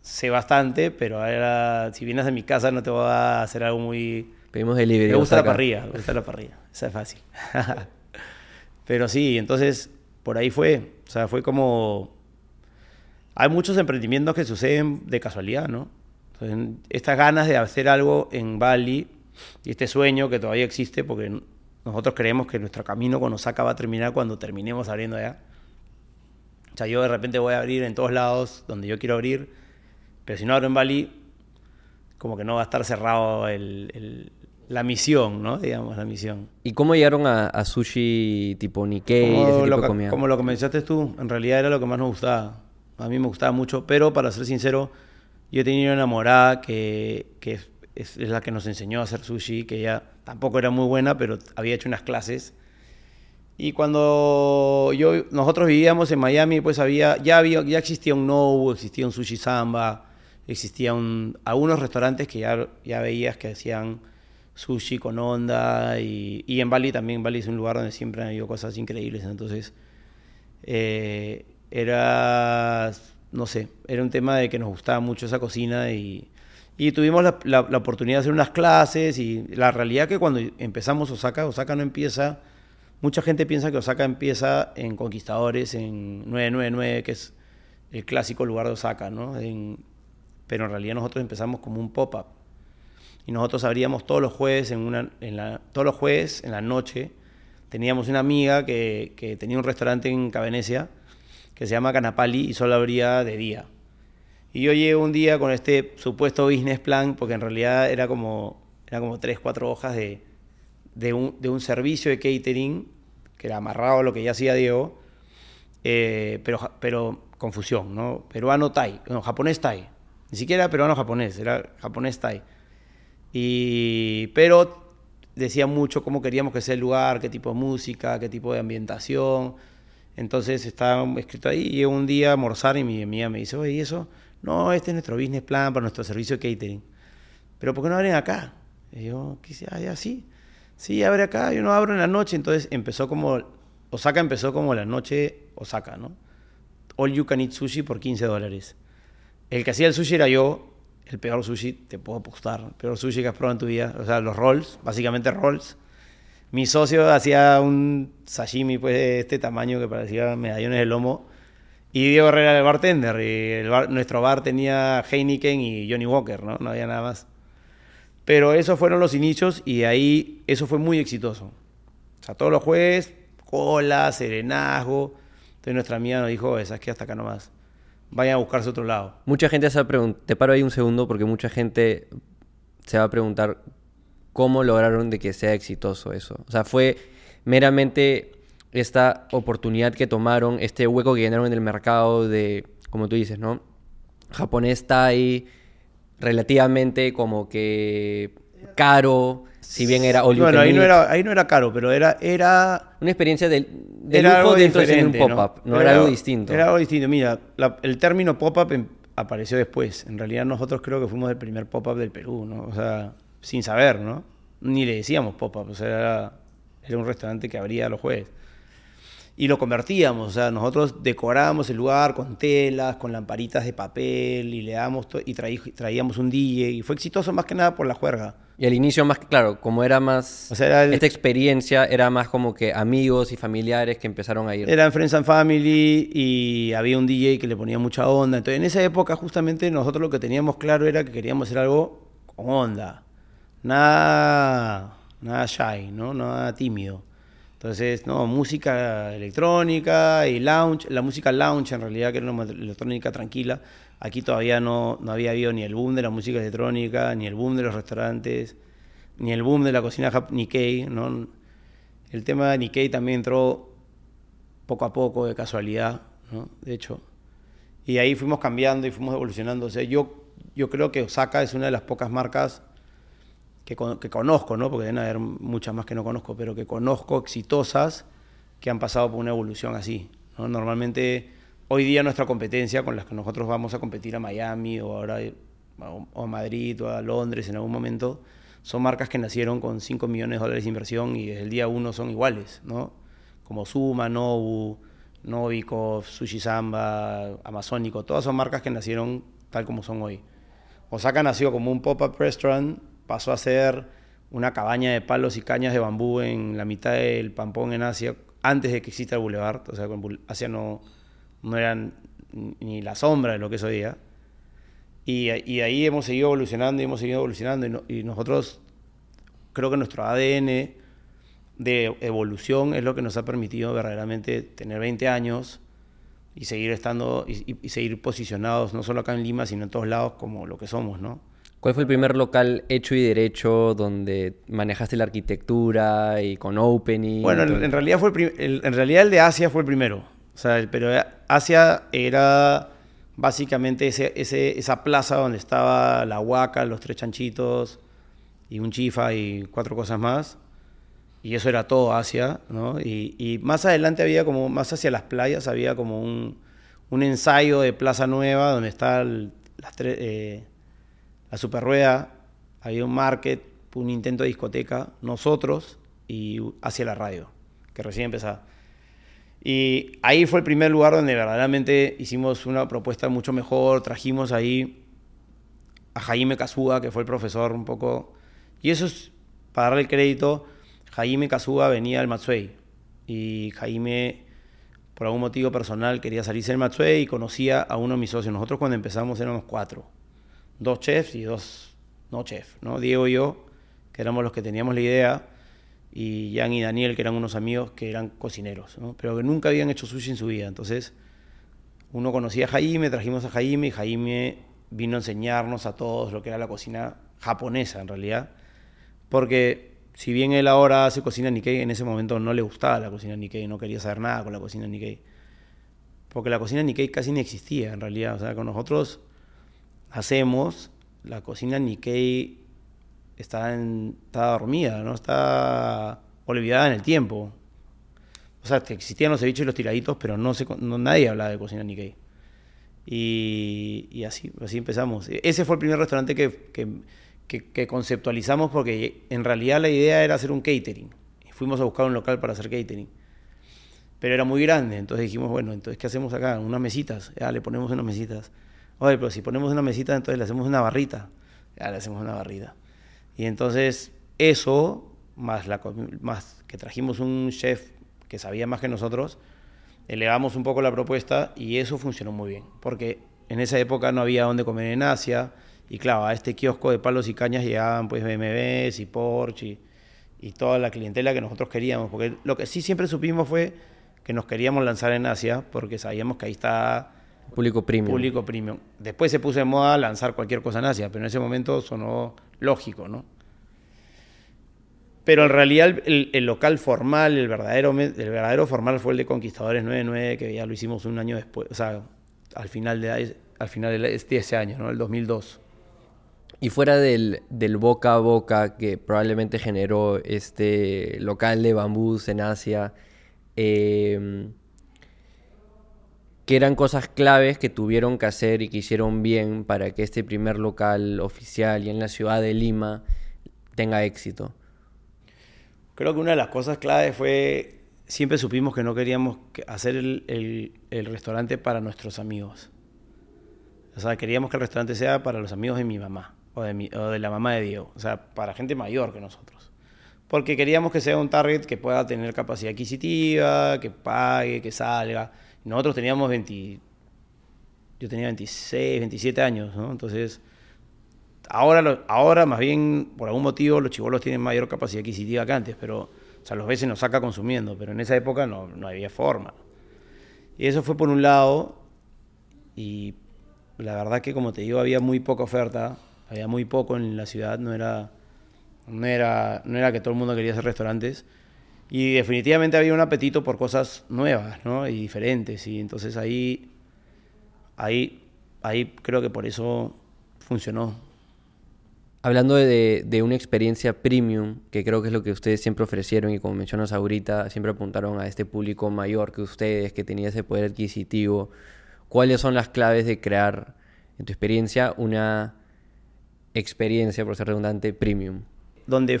sé bastante, pero ahora si vienes a mi casa no te voy a hacer algo muy... Pedimos delivery. Me gusta la parrilla, me gusta la parrilla, esa es fácil. pero sí, entonces por ahí fue, o sea, fue como... Hay muchos emprendimientos que suceden de casualidad, ¿no? Entonces, estas ganas de hacer algo en Bali y este sueño que todavía existe, porque nosotros creemos que nuestro camino con Osaka va a terminar cuando terminemos abriendo allá o sea, yo de repente voy a abrir en todos lados donde yo quiero abrir, pero si no abro en Bali, como que no va a estar cerrado la misión, ¿no? Digamos, la misión. ¿Y cómo llegaron a, sushi tipo Nikkei, como ese tipo de comida? Como lo que mencionaste tú, en realidad era lo que más nos gustaba. A mí me gustaba mucho, pero para ser sincero, yo tenía una enamorada que, que es, la que nos enseñó a hacer sushi, que ella tampoco era muy buena, pero había hecho unas clases. Y cuando yo, nosotros vivíamos en Miami, pues había, ya, había, ya existía un No, existía un Sushi Samba, existían algunos restaurantes que ya, ya veías que hacían sushi con onda y, y, en Bali también, Bali es un lugar donde siempre han habido cosas increíbles, entonces eh, era, no sé, era un tema de que nos gustaba mucho esa cocina y, y tuvimos la, oportunidad de hacer unas clases y la realidad que cuando empezamos Osaka, Osaka no empieza Mucha gente piensa que Osaka empieza en Conquistadores, en 999, que es el clásico lugar de Osaka, ¿no? pero en realidad nosotros empezamos como un pop-up. Y nosotros abríamos todos los jueves en, una, en la, todos los jueves en la noche. Teníamos una amiga que, que tenía un restaurante en Cavenecia que se llama Canapali y solo abría de día. Y yo llegué un día con este supuesto business plan, porque en realidad era como, era como tres, cuatro hojas de, de, un, de un servicio de catering, que era amarrado a lo que ya hacía Diego, eh, pero, pero confusión, ¿no? Peruano Tai, no, japonés Tai. Ni siquiera peruano japonés, era japonés Tai. Y, pero decía mucho cómo queríamos que sea el lugar, qué tipo de música, qué tipo de ambientación. Entonces estaba escrito ahí y un día a almorzar y mi amiga me dice, oye, ¿y eso? No, este es nuestro business plan para nuestro servicio de catering. Pero ¿por qué no abren acá? Y yo, ¿qué? Ah, sí. Sí, abre acá, yo no abro en la noche. Entonces empezó como, Osaka empezó como la noche Osaka, ¿no? All you can eat sushi por 15 dólares. El que hacía el sushi era yo, el peor sushi, te puedo apostar, el peor sushi que has probado en tu vida. O sea, los rolls, básicamente rolls. Mi socio hacía un sashimi pues, de este tamaño que parecía medallones de lomo y Diego Herrera el bartender. Y nuestro bar tenía Heineken y Johnny Walker, ¿no? No había nada más. Pero esos fueron los inicios y ahí eso fue muy exitoso. O sea, todos los jueves, cola, serenazgo. Entonces nuestra amiga nos dijo, es que hasta acá nomás. Vayan a buscarse otro lado. Mucha gente se va a preguntar, te paro ahí un segundo porque mucha gente se va a preguntar cómo lograron de que sea exitoso eso. O sea, fue meramente esta oportunidad que tomaron, este hueco que llenaron en el mercado de, como tú dices, ¿no? Japonés está ahí relativamente como que caro, si bien era Bueno, ahí no era, ahí no era caro, pero era... era Una experiencia de, de lujo dentro de un pop-up, ¿no? Era, algo distinto. Era algo distinto. Mira, el término pop-up em, apareció después. En realidad nosotros creo que fuimos el primer pop-up del Perú, ¿no? O sea, sin saber, ¿no? Ni le decíamos pop-up, o sea, era, era un restaurante que abría los jueves y lo convertíamos, o sea, nosotros decorábamos el lugar con telas, con lamparitas de papel y le damos y traíamos un DJ y fue exitoso más que nada por la juerga. Y al inicio más claro, como era más esta experiencia era más como que amigos y familiares que empezaron a ir. Era en Friends and Family y había un DJ que le ponía mucha onda. Entonces, en esa época justamente nosotros lo que teníamos claro era que queríamos hacer algo con onda. Nada nada shy, ¿no? Nada tímido. Entonces, no, música electrónica y lounge, la música lounge en realidad, que era una electrónica tranquila. Aquí todavía no, no había habido ni el boom de la música electrónica, ni el boom de los restaurantes, ni el boom de la cocina Nikkei. ¿no? El tema de Nikkei también entró poco a poco, de casualidad, ¿no? de hecho. Y ahí fuimos cambiando y fuimos evolucionando. O sea, yo, yo creo que Osaka es una de las pocas marcas que, conozco, ¿no? porque deben haber muchas más que no conozco, pero que conozco exitosas que han pasado por una evolución así. ¿no? Normalmente, hoy día nuestra competencia con las que nosotros vamos a competir a Miami o ahora o a Madrid o a Londres en algún momento, son marcas que nacieron con 5 millones de dólares de inversión y desde el día uno son iguales, ¿no? Como Suma, Nobu, Novikov, Sushi Samba, Amazónico, todas son marcas que nacieron tal como son hoy. Osaka nació como un pop-up restaurant pasó a ser una cabaña de palos y cañas de bambú en la mitad del Pampón en Asia, antes de que exista el Boulevard. O sea, Asia no, no eran ni la sombra de lo que es hoy día. Y, y ahí hemos seguido evolucionando y hemos seguido evolucionando. Y, nosotros, creo que nuestro ADN de evolución es lo que nos ha permitido verdaderamente tener 20 años y seguir estando y, y, seguir posicionados no solo acá en Lima, sino en todos lados como lo que somos, ¿no? ¿Cuál fue el primer local hecho y derecho donde manejaste la arquitectura y con opening? Bueno, en, realidad fue el, en realidad el de Asia fue el primero. O sea, pero Asia era básicamente ese, esa plaza donde estaba la huaca, los tres chanchitos y un chifa y cuatro cosas más. Y eso era todo Asia, ¿no? Y, y más adelante había como, más hacia las playas, había como un, un ensayo de Plaza Nueva donde está las tres... Eh, la Superrueda, había un market, un intento de discoteca, nosotros y hacia la radio, que recién empezaba. Y ahí fue el primer lugar donde verdaderamente hicimos una propuesta mucho mejor, trajimos ahí a Jaime Kazuga, que fue el profesor un poco, y eso es, para darle el crédito, Jaime Kazuga venía al Matsuei, y Jaime por algún motivo personal quería salirse del Matsue y conocía a uno de mis socios. Nosotros cuando empezamos éramos cuatro, dos chefs y dos no chefs, ¿no? Diego y yo, que éramos los que teníamos la idea, y Jan y Daniel, que eran unos amigos que eran cocineros, ¿no? pero que nunca habían hecho sushi en su vida. Entonces, uno conocía a Jaime, trajimos a Jaime y Jaime vino a enseñarnos a todos lo que era la cocina japonesa en realidad, porque si bien él ahora hace cocina Nikkei, en ese momento no le gustaba la cocina Nikkei, no quería saber nada con la cocina Nikkei, porque la cocina Nikkei casi no existía en realidad, o sea, con nosotros hacemos la cocina Nikkei está, en, está dormida, ¿no? Está olvidada en el tiempo. O sea, existían los ceviches y los tiraditos, pero no, se, nadie hablaba de cocina Nikkei. Y, y así, así empezamos. Ese fue el primer restaurante que, que, que, conceptualizamos porque en realidad la idea era hacer un catering. Y fuimos a buscar un local para hacer catering. Pero era muy grande, entonces dijimos, bueno, entonces ¿qué hacemos acá? Unas mesitas. Ya, le ponemos unas mesitas. Oye, pero si ponemos una mesita, entonces le hacemos una barrita. Ya, le hacemos una barrita. Y entonces eso, más, la, más que trajimos un chef que sabía más que nosotros, elevamos un poco la propuesta y eso funcionó muy bien, porque en esa época no había dónde comer en Asia y claro, a este kiosco de palos y cañas llegaban pues BMWs y Porsche y, y toda la clientela que nosotros queríamos, porque lo que sí siempre supimos fue que nos queríamos lanzar en Asia porque sabíamos que ahí está Público premium. Público premium. Después se puso de moda lanzar cualquier cosa en Asia, pero en ese momento sonó lógico, ¿no? Pero en realidad el, local formal, el verdadero, el verdadero formal fue el de Conquistadores 99, que ya lo hicimos un año después, o sea, al final de, al final de ese año, ¿no? El 2002. Y fuera del, del, boca a boca que probablemente generó este local de bambús en Asia, eh, que eran cosas claves que tuvieron que hacer y que hicieron bien para que este primer local oficial y en la ciudad de Lima tenga éxito? Creo que una de las cosas claves fue, siempre supimos que no queríamos hacer el, restaurante para nuestros amigos. O sea, queríamos que el restaurante sea para los amigos de mi mamá o de, o de la mamá de Diego, o sea, para gente mayor que nosotros. Porque queríamos que sea un target que pueda tener capacidad adquisitiva, que pague, que salga nosotros teníamos 20, yo tenía 26, 27 años. Entonces, ahora, ahora más bien, por algún motivo, los chivolos tienen mayor capacidad adquisitiva que antes, pero, o sea, los veces nos saca consumiendo, pero en esa época no, no había forma. Y eso fue por un lado, y la verdad que, como te digo, había muy poca oferta, había muy poco en la ciudad, no era, no era, no era que todo el mundo quería hacer restaurantes. Y definitivamente había un apetito por cosas nuevas, ¿no? Y diferentes. Y entonces ahí, ahí, ahí creo que por eso funcionó. Hablando de, de, una experiencia premium, que creo que es lo que ustedes siempre ofrecieron y como mencionas ahorita, siempre apuntaron a este público mayor que ustedes, que tenía ese poder adquisitivo, ¿cuáles son las claves de crear, en tu experiencia, una experiencia, por ser redundante, premium? Donde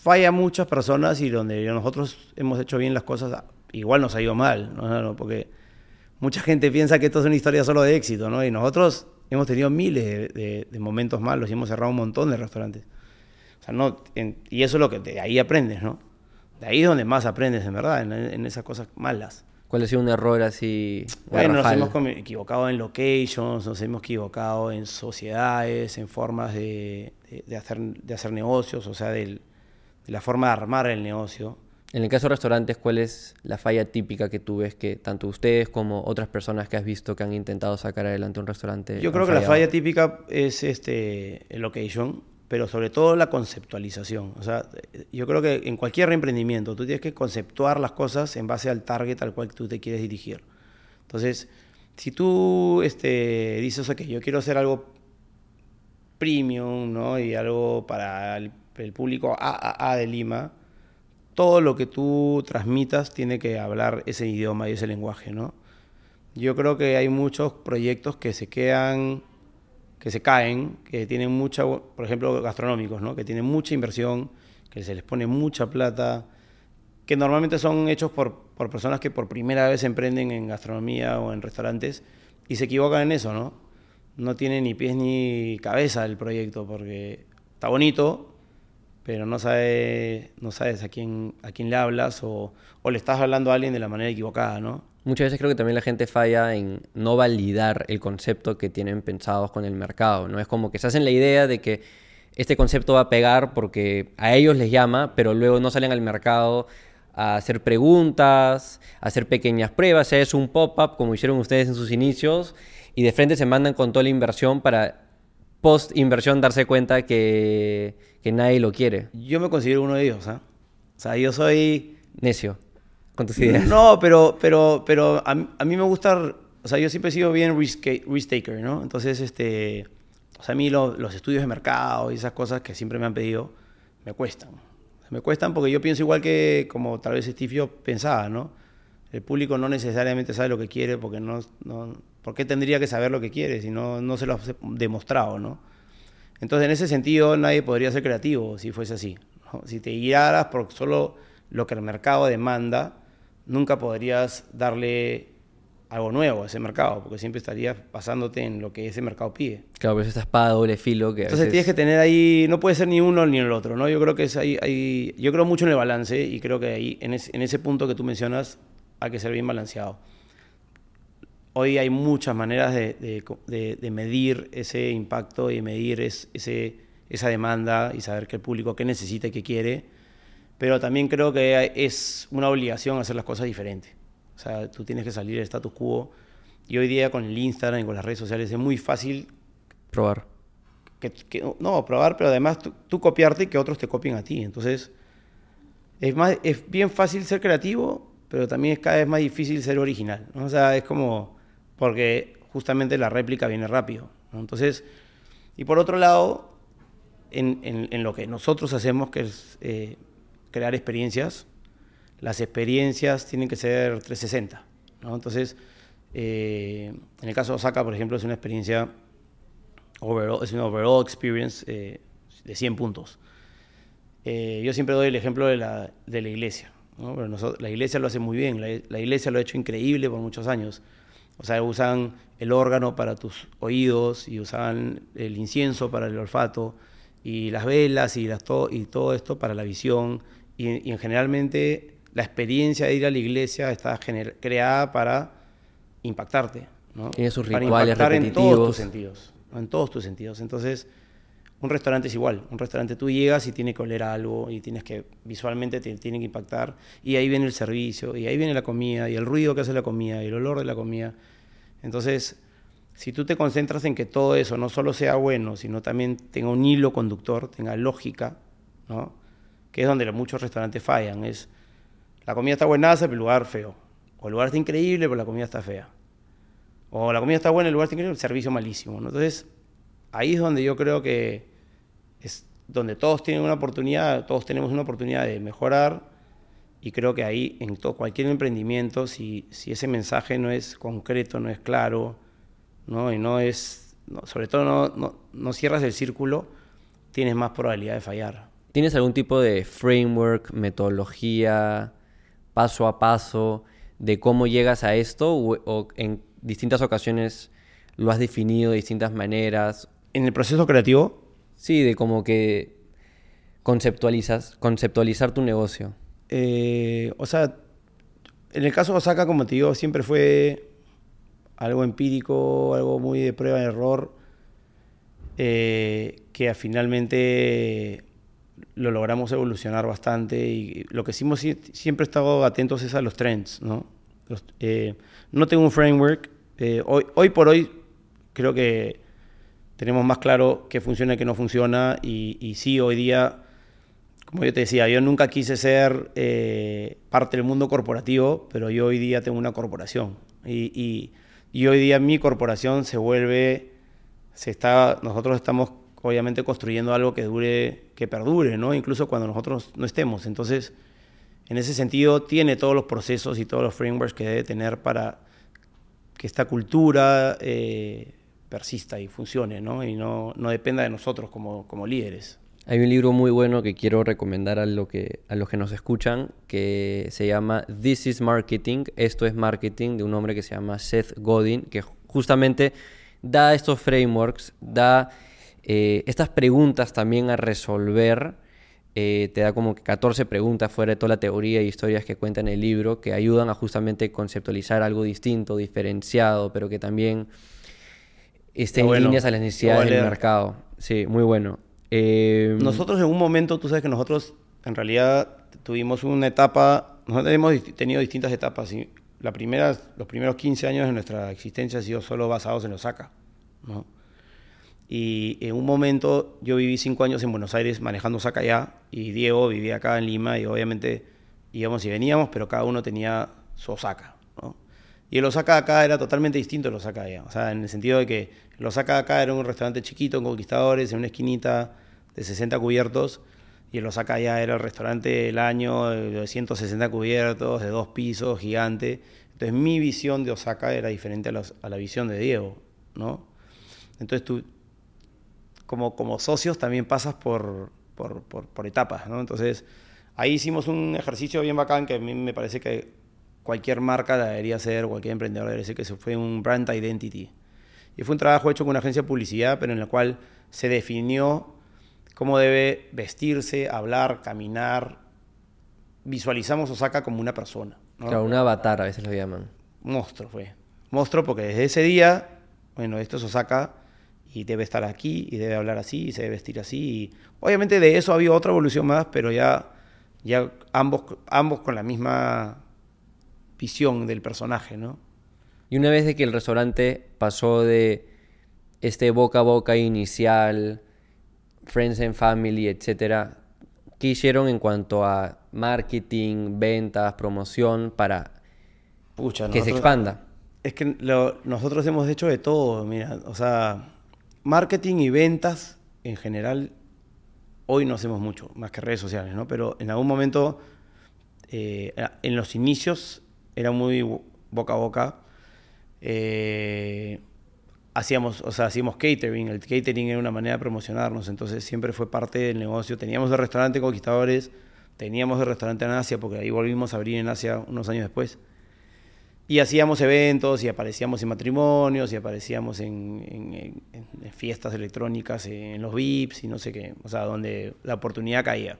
falla muchas personas y donde nosotros hemos hecho bien las cosas, igual nos ha ido mal, ¿no? porque mucha gente piensa que esto es una historia solo de éxito, ¿no? Y nosotros hemos tenido miles de, momentos malos y hemos cerrado un montón de restaurantes. O sea, no, y eso es lo que de ahí aprendes, ¿no? De ahí es donde más aprendes, en verdad, en, esas cosas malas. ¿Cuál ha sido un error así? Bueno, nos hemos equivocado en locations, nos hemos equivocado en sociedades, en formas de, de hacer, de hacer negocios, o sea, del, la forma de armar el negocio. En el caso de restaurantes, ¿cuál es la falla típica que tú ves que tanto ustedes como otras personas que has visto que han intentado sacar adelante un restaurante? Yo creo que la falla típica es este, el location, pero sobre todo la conceptualización. O sea, yo creo que en cualquier reemprendimiento tú tienes que conceptuar las cosas en base al target al cual tú te quieres dirigir. Entonces, si tú este, dices, que yo quiero hacer algo premium, ¿no? Y algo para el el público AAA de Lima, todo lo que tú transmitas tiene que hablar ese idioma y ese lenguaje, ¿no? Yo creo que hay muchos proyectos que se quedan, que se caen, que tienen mucha, por ejemplo, gastronómicos, ¿no? Que tienen mucha inversión, que se les pone mucha plata, que normalmente son hechos por, por personas que por primera vez emprenden en gastronomía o en restaurantes y se equivocan en eso, ¿no? No tiene ni pies ni cabeza el proyecto porque está bonito, pero no sabes, no sabes a quién, a quién le hablas o, o, le estás hablando a alguien de la manera equivocada, ¿no? Muchas veces creo que también la gente falla en no validar el concepto que tienen pensados con el mercado, ¿no? Es como que se hacen la idea de que este concepto va a pegar porque a ellos les llama, pero luego no salen al mercado a hacer preguntas, a hacer pequeñas pruebas, es un pop-up como hicieron ustedes en sus inicios y de frente se mandan con toda la inversión para post inversión darse cuenta que, que nadie lo quiere. Yo me considero uno de ellos, ¿ah? O sea, yo soy... Necio con tus ideas. No, pero, pero, pero a, a mí me gusta, o sea, yo siempre he sido bien risk, taker, ¿no? Entonces, este, o sea, a mí los estudios de mercado y esas cosas que siempre me han pedido, me cuestan. Me cuestan porque yo pienso igual que como tal vez Steve Jobs pensaba, ¿no? El público no necesariamente sabe lo que quiere porque no, no ¿por qué tendría que saber lo que quiere si no, no se lo ha demostrado, ¿no? Entonces, en ese sentido, nadie podría ser creativo si fuese así. Si te guiaras por solo lo que el mercado demanda, nunca podrías darle algo nuevo a ese mercado, porque siempre estarías basándote en lo que ese mercado pide. Claro, pero es esta espada doble filo que... Entonces tienes que tener ahí, no puede ser ni uno ni el otro, ¿no? Yo creo que es ahí, yo creo mucho en el balance y creo que ahí, en, ese punto que tú mencionas, hay que ser bien balanceado. Hoy hay muchas maneras de, medir ese impacto y medir ese, esa demanda y saber qué el público qué necesita y qué quiere pero también creo que es una obligación hacer las cosas diferentes. O sea, tú tienes que salir del status quo. Y hoy día con el Instagram y con las redes sociales es muy fácil... Probar. Que, no, probar, pero además tú, copiarte y que otros te copien a ti. Entonces, es, más, es bien fácil ser creativo, pero también es cada vez más difícil ser original. O sea, es como... Porque justamente la réplica viene rápido. Entonces, y por otro lado, en, en, lo que nosotros hacemos, que es... Eh, crear experiencias, las experiencias tienen que ser 360. ¿no? Entonces, eh, en el caso de Osaka, por ejemplo, es una experiencia, overall, es una overall experience eh, de 100 puntos. Eh, yo siempre doy el ejemplo de la, de la iglesia. ¿No? la iglesia lo hace muy bien, la, la, iglesia lo ha hecho increíble por muchos años. O sea, usan el órgano para tus oídos y usan el incienso para el olfato y las velas y, las y todo esto para la visión y, generalmente la experiencia de ir a la iglesia está creada para impactarte. ¿no? Tiene sus para rituales impactar en todos tus sentidos. En todos tus sentidos. Entonces, un restaurante es igual. Un restaurante tú llegas y tiene que oler algo y tienes que, visualmente te tiene que impactar. Y ahí viene el servicio, y ahí viene la comida, y el ruido que hace la comida, y el olor de la comida. Entonces, si tú te concentras en que todo eso no solo sea bueno, sino también tenga un hilo conductor, tenga lógica, ¿no? que es donde muchos restaurantes fallan. Es la comida está buena, pero el lugar feo. O el lugar está increíble, pero la comida está fea. O la comida está buena, el lugar está increíble, el servicio malísimo. Entonces, ahí es donde yo creo que donde todos tienen una oportunidad, todos tenemos una oportunidad de mejorar. Y creo que ahí, en todo, cualquier emprendimiento, si, si ese mensaje no es concreto, no es claro, ¿no? y no es, sobre todo no, no, no cierras el círculo, tienes más probabilidad de fallar. ¿Tienes algún tipo de framework, metodología, paso a paso de cómo llegas a esto o, en distintas ocasiones lo has definido de distintas maneras? ¿En el proceso creativo? Sí, de como que conceptualizas, conceptualizar tu negocio. Eh, o sea, en el caso de Osaka, como te digo, siempre fue algo empírico, algo muy de prueba y error, eh, que finalmente lo logramos evolucionar bastante y lo que hicimos siempre he estado atentos es a los trends, ¿no? Eh, no tengo un framework. Eh, hoy, hoy por hoy creo que tenemos más claro qué funciona y qué no funciona y, sí, hoy día, como yo te decía, yo nunca quise ser eh, parte del mundo corporativo, pero yo hoy día tengo una corporación y hoy día mi corporación se vuelve, se está, nosotros estamos obviamente construyendo algo que dure, que perdure, ¿no? Incluso cuando nosotros no estemos. Entonces, en ese sentido, tiene todos los procesos y todos los frameworks que debe tener para que esta cultura eh, persista y funcione, ¿no? Y no, no dependa de nosotros como, como líderes. Hay un libro muy bueno que quiero recomendar a, lo que, a los que nos escuchan, que se llama This is Marketing, esto es marketing, de un hombre que se llama Seth Godin, que justamente da estos frameworks, da eh, estas preguntas también a resolver eh, te da como que 14 preguntas fuera de toda la teoría y historias que cuenta en el libro que ayudan a justamente conceptualizar algo distinto, diferenciado, pero que también esté en líneas a las necesidades del mercado. Sí, muy bueno. Eh, nosotros en un momento, tú sabes que nosotros en realidad tuvimos una etapa, nosotros hemos tenido distintas etapas. Y la primera, los primeros 15 años de nuestra existencia han sido solo basados en Osaka. ¿no? Y en un momento yo viví cinco años en Buenos Aires manejando Osaka ya, y Diego vivía acá en Lima, y obviamente íbamos y veníamos, pero cada uno tenía su Osaka. ¿no? Y el Osaka acá era totalmente distinto al Osaka allá. O sea, en el sentido de que el Osaka acá era un restaurante chiquito en Conquistadores, en una esquinita de 60 cubiertos, y el Osaka allá era el restaurante del año de 160 cubiertos, de dos pisos, gigante. Entonces mi visión de Osaka era diferente a, a la visión de Diego, ¿no? Entonces tú, como, como socios, también pasas por, por, por, etapas, ¿no? Entonces ahí hicimos un ejercicio bien bacán que a mí me parece que cualquier marca debería hacer, cualquier emprendedor debería hacer, que se fue un brand identity. Y fue un trabajo hecho con una agencia de publicidad, pero en la cual se definió cómo debe vestirse, hablar, caminar. Visualizamos Osaka como una persona. Claro, un avatar a veces lo llaman. Monstruo fue. Monstruo porque desde ese día, bueno, esto es Osaka y debe estar aquí y debe hablar así y se debe vestir así. Y obviamente de eso había otra evolución más, pero ya, ya ambos, ambos con la misma visión del personaje, ¿no? Y una vez de que el restaurante pasó de este boca a boca inicial, Friends and Family, etcétera, ¿qué hicieron en cuanto a marketing, ventas, promoción para que se expanda? Es que nosotros hemos hecho de todo, mira, o sea, marketing y ventas en general, hoy no hacemos mucho, más que redes sociales, ¿no? Pero en algún momento, eh, en los inicios, era muy boca a boca. Eh, hacíamos, o sea, hacíamos catering, el catering era una manera de promocionarnos, entonces siempre fue parte del negocio. Teníamos el restaurante Conquistadores, teníamos el restaurante en Asia, porque ahí volvimos a abrir en Asia unos años después. Y hacíamos eventos y aparecíamos en matrimonios y aparecíamos en, fiestas electrónicas, en los VIPs y no sé qué, o sea, donde la oportunidad caía.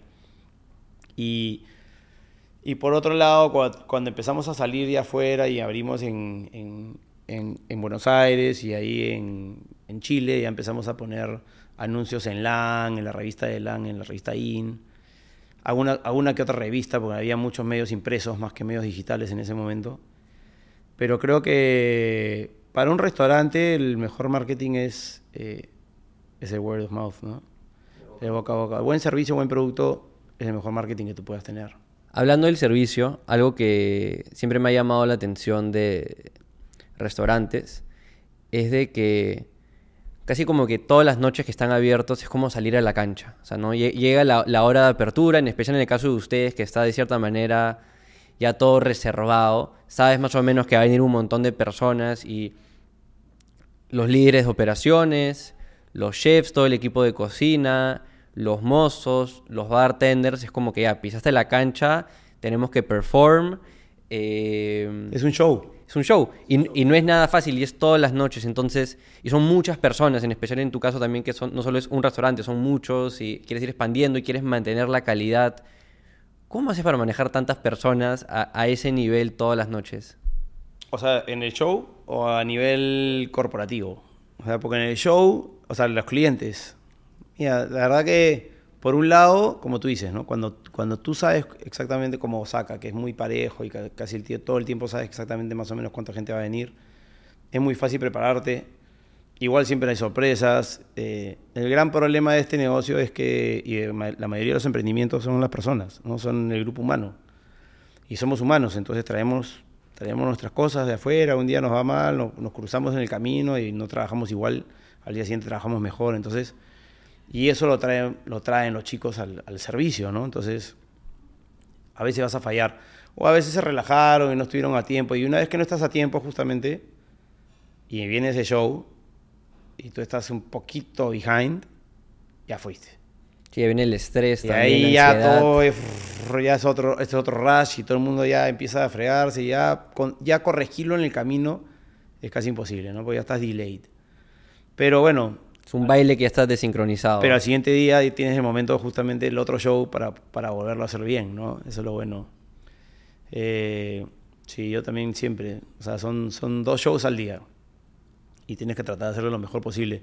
Y, y por otro lado, cuando, empezamos a salir de afuera y abrimos en, en, Buenos Aires y ahí en, Chile ya empezamos a poner anuncios en LAN, en la revista de LAN, en la revista IN, alguna, alguna que otra revista, porque había muchos medios impresos más que medios digitales en ese momento. Pero creo que para un restaurante el mejor marketing es, eh, es el word of mouth, ¿no? El boca a boca. Buen servicio, buen producto es el mejor marketing que tú puedas tener. Hablando del servicio, algo que siempre me ha llamado la atención de, restaurantes es de que casi como que todas las noches que están abiertos es como salir a la cancha. O sea, ¿no? Llega la, hora de apertura, en especial en el caso de ustedes, que está de cierta manera ya todo reservado. Sabes más o menos que va a venir un montón de personas y los líderes de operaciones, los chefs, todo el equipo de cocina, los mozos, los bartenders, es como que ya pisaste la cancha, tenemos que perform. Eh, es un show es un show. Y, no es nada fácil y es todas las noches. Entonces, y son muchas personas, en especial en tu caso también, que son, no solo es un restaurante, son muchos y quieres ir expandiendo y quieres mantener la calidad. ¿Cómo haces para manejar tantas personas a, ese nivel todas las noches? O sea, ¿en el show o a nivel corporativo? O sea, porque en el show, o sea, los clientes. Mira, la verdad que por un lado, como tú dices, cuando, cuando tú sabes exactamente cómo saca, que es muy parejo y casi el todo el tiempo sabes exactamente más o menos cuánta gente va a venir, es muy fácil prepararte. Igual siempre hay sorpresas. Eh, el gran problema de este negocio es que y la mayoría de los emprendimientos son las personas, no son el grupo humano. Y somos humanos, entonces traemos, traemos nuestras cosas de afuera, un día nos va mal, nos, nos cruzamos en el camino y no trabajamos igual, al día siguiente trabajamos mejor. Entonces, y eso lo traen, lo traen los chicos al, servicio, ¿no? Entonces, a veces vas a fallar. O a veces se relajaron y no estuvieron a tiempo. Y una vez que no estás a tiempo, justamente, y viene ese show, y tú estás un poquito behind, ya fuiste. Sí, viene el estrés. Y ahí ya todo es, ya es otro, es otro rush y todo el mundo ya empieza a fregarse. Ya, ya corregirlo en el camino es casi imposible, ¿no? Porque ya estás delayed. Pero bueno, Es un baile que ya está desincronizado. Pero al siguiente día tienes el momento justamente el otro show para, para volverlo a hacer bien, ¿no? Eso es lo bueno. Eh, sí, yo también siempre. O sea, son, son dos shows al día. Y tienes que tratar de hacerlo lo mejor posible.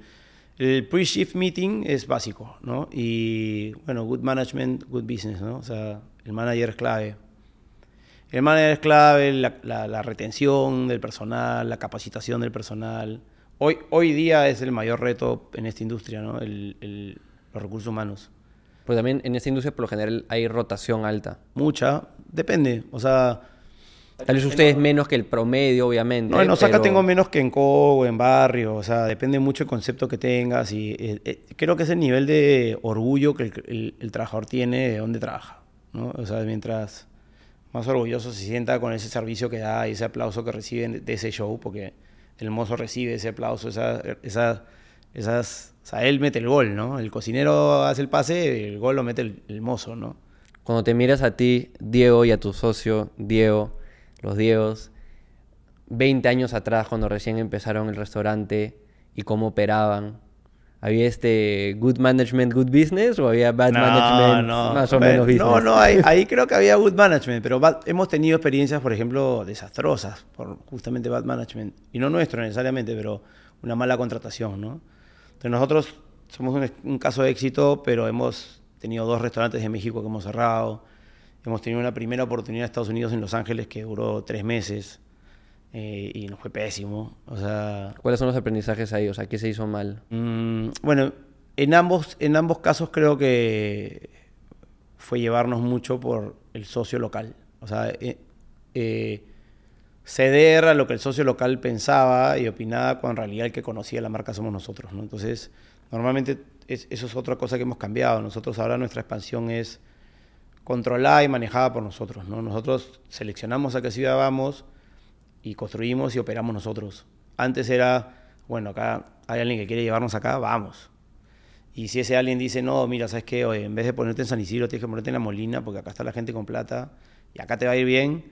El pre-shift meeting es básico, ¿no? Y bueno, good management, good business, ¿no? O sea, el manager es clave. El manager es clave, la, la retención del personal, la capacitación del personal Hoy, hoy día es el mayor reto en esta industria, ¿no? El, los recursos humanos. Pues también en esta industria por lo general hay rotación alta. Mucha, depende, o sea... Tal vez ustedes menos que el promedio, obviamente. No, en Osaka tengo menos que en Co o en Barrio, o sea, depende mucho el concepto que tengas y eh, eh, creo que es el nivel de orgullo que el, el, trabajador tiene de dónde trabaja, ¿no? O sea, mientras más orgulloso se sienta con ese servicio que da y ese aplauso que reciben de ese show, porque el mozo recibe ese aplauso, esa, esa, esas, o sea, él mete el gol, ¿no? El cocinero hace el pase, el gol lo mete el, mozo, ¿no? Cuando te miras a ti, Diego, y a tu socio, Diego, los Diegos, 20 años atrás, cuando recién empezaron el restaurante y cómo operaban, ¿Había este good management, good business o había bad management, más o menos business? No, no, ahí, creo que había good management, pero hemos tenido experiencias, por ejemplo, desastrosas por justamente bad management. Y no nuestro necesariamente, pero una mala contratación, ¿no? Entonces nosotros somos un, un caso de éxito, pero hemos tenido dos restaurantes de México que hemos cerrado. Hemos tenido una primera oportunidad en Estados Unidos, en Los Ángeles, que duró tres meses. Eh, y nos fue pésimo. O sea, ¿Cuáles son los aprendizajes ahí? O sea, ¿qué se hizo mal? Mm, bueno, en ambos, en ambos casos creo que fue llevarnos mucho por el socio local. O sea, eh, eh, ceder a lo que el socio local pensaba y opinaba cuando en realidad el que conocía la marca somos nosotros. ¿no? Entonces, normalmente eso es otra cosa que hemos cambiado. Nosotros ahora nuestra expansión es controlada y manejada por nosotros. ¿no? Nosotros seleccionamos a qué ciudad vamos y construimos y operamos nosotros. Antes era, bueno, acá hay alguien que quiere llevarnos acá, vamos. Y si ese alguien dice, no, mira, ¿sabes qué? en vez de ponerte en San Isidro, tienes que ponerte en La Molina, porque acá está la gente con plata y acá te va a ir bien.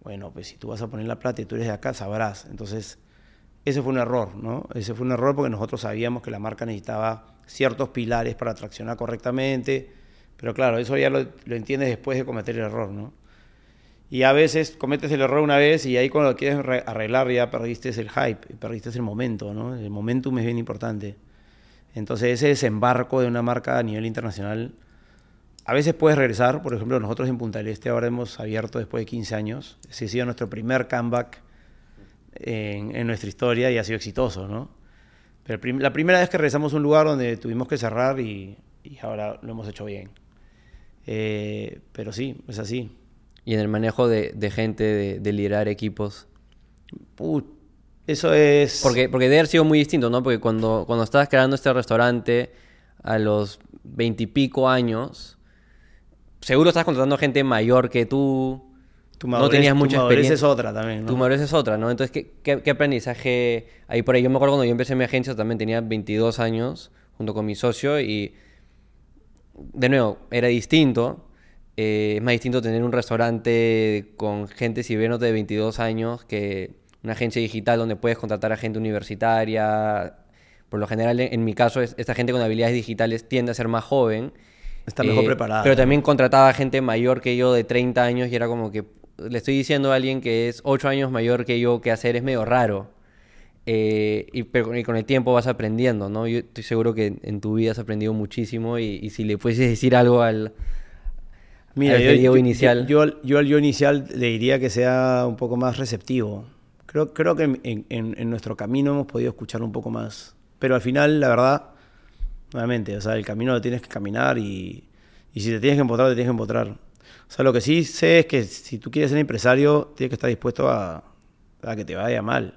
Bueno, pues si tú vas a poner la plata y tú eres de acá, sabrás. Entonces, ese fue un error, ¿no? Ese fue un error porque nosotros sabíamos que la marca necesitaba ciertos pilares para traccionar correctamente. Pero claro, eso ya lo, lo entiendes después de cometer el error, ¿no? Y a veces cometes el error una vez y ahí cuando lo quieres arreglar ya perdiste el hype, perdiste el momento, ¿no? El momentum es bien importante. Entonces ese desembarco de una marca a nivel internacional, a veces puedes regresar, por ejemplo nosotros en Punta del Este ahora hemos abierto después de 15 años, ese ha sido nuestro primer comeback en, nuestra historia y ha sido exitoso, ¿no? Pero la primera vez que regresamos a un lugar donde tuvimos que cerrar y, ahora lo hemos hecho bien. Eh, pero sí, es así y en el manejo de, gente, de, liderar equipos? eso es... Porque, porque debe haber sido muy distinto, ¿no? Porque cuando, cuando estabas creando este restaurante a los veintipico años, seguro estás contratando gente mayor que tú. Tu no tenías mucha tu experiencia. es otra también, ¿no? Tu madurez es otra, ¿no? Entonces, ¿qué, qué, aprendizaje hay por ahí? Yo me acuerdo cuando yo empecé mi agencia también tenía 22 años junto con mi socio y, de nuevo, era distinto eh, es más distinto tener un restaurante con gente sirviéndote de 22 años que una agencia digital donde puedes contratar a gente universitaria. Por lo general, en mi caso, esta gente con habilidades digitales tiende a ser más joven. Está mejor eh, preparada. Pero también contrataba gente mayor que yo de 30 años y era como que le estoy diciendo a alguien que es 8 años mayor que yo que hacer es medio raro. Eh, y, pero, con el tiempo vas aprendiendo, ¿no? Yo estoy seguro que en tu vida has aprendido muchísimo y, y si le puedes decir algo al, Mira, yo, inicial. Yo, yo, al yo inicial le diría que sea un poco más receptivo. Creo, creo que en, en, nuestro camino hemos podido escuchar un poco más. Pero al final, la verdad, nuevamente, o sea, el camino lo tienes que caminar y, y si te tienes que empotrar, te tienes que empotrar. O sea, lo que sí sé es que si tú quieres ser empresario, tienes que estar dispuesto a, a que te vaya mal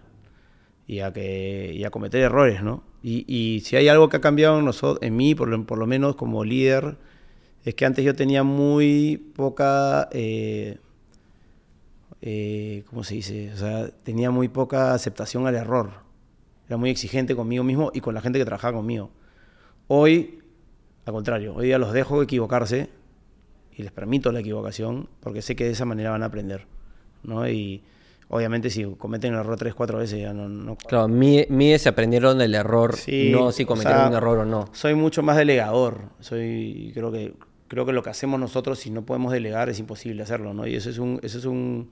y a, que, y a cometer errores, ¿no? Y, y si hay algo que ha cambiado en, nosotros, en mí, por lo, por lo menos como líder, es que antes yo tenía muy poca, eh, eh, ¿cómo se dice? O sea, tenía muy poca aceptación al error. Era muy exigente conmigo mismo y con la gente que trabajaba conmigo. Hoy, al contrario, hoy día los dejo equivocarse y les permito la equivocación porque sé que de esa manera van a aprender. ¿no? Y Obviamente si cometen el error tres, cuatro veces ya no... no Claro, mide, se aprendieron del error, Sí, no si o cometieron sea, un error o no. Soy mucho más delegador. Soy, creo que, creo que lo que hacemos nosotros, si no podemos delegar, es imposible hacerlo, ¿no? Y eso es un, eso es un,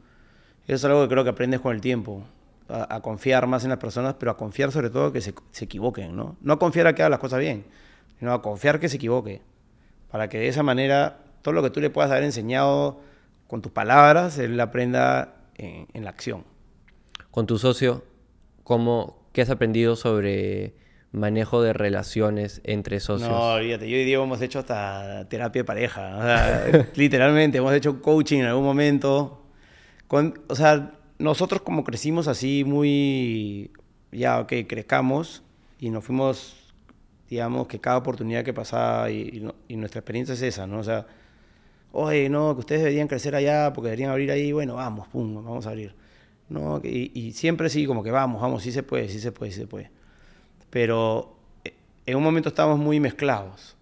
eso es algo que creo que aprendes con el tiempo. A, confiar más en las personas, pero a confiar sobre todo que se, se equivoquen, ¿no? No a confiar a que haga las cosas bien, sino a confiar que se equivoque. Para que de esa manera, todo lo que tú le puedas haber enseñado con tus palabras, él aprenda en, en la acción. Con tu socio, ¿cómo, ¿qué has aprendido sobre manejo de relaciones entre socios? No, olvídate, yo y Diego hemos hecho hasta terapia de pareja. Literalmente, hemos hecho coaching en algún momento. O sea, nosotros como crecimos así muy, ya, ok, crezcamos y nos fuimos, digamos, que cada oportunidad que pasaba y, nuestra experiencia es esa, ¿no? O sea, oye, no, que ustedes deberían crecer allá porque deberían abrir ahí, bueno, vamos, pum, vamos a abrir. No, y, y siempre sí, como que vamos, vamos, sí se puede, sí se puede, sí se puede. Pero eh, en un momento estábamos muy mezclados,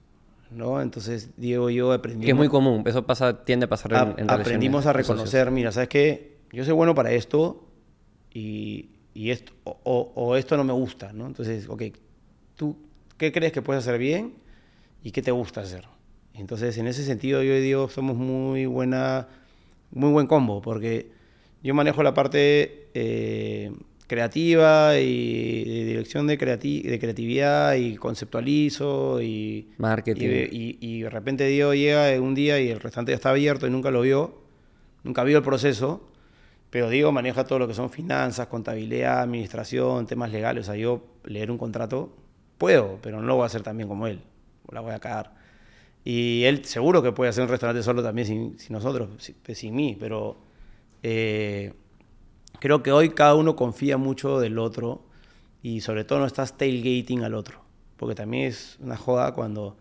¿no? Entonces Diego y yo aprendimos... Que es muy común, eso pasa, tiende a pasar en, A- en relaciones aprendimos a reconocer, mira, ¿sabes qué? Yo soy bueno para esto y, y esto, o, o- o esto no me gusta, ¿no? Entonces, ok, ¿tú qué crees que puedes hacer bien y qué te gusta hacer? Entonces, en ese sentido, yo y Diego somos muy buena, muy buen combo, porque yo manejo la parte eh, creativa y de dirección de, creati- de creatividad y conceptualizo y Marketing. y, de- y- y de repente Diego llega un día y el restaurante ya está abierto y nunca lo vio, nunca vio el proceso, pero Diego maneja todo lo que son finanzas, contabilidad, administración, temas legales. O sea, yo leer un contrato puedo, pero no lo voy a hacer tan bien como él, la voy a cagar. Y él seguro que puede hacer un restaurante solo también sin, sin nosotros, sin, sin mí, pero eh, creo que hoy cada uno confía mucho del otro y sobre todo no estás tailgating al otro, porque también es una joda cuando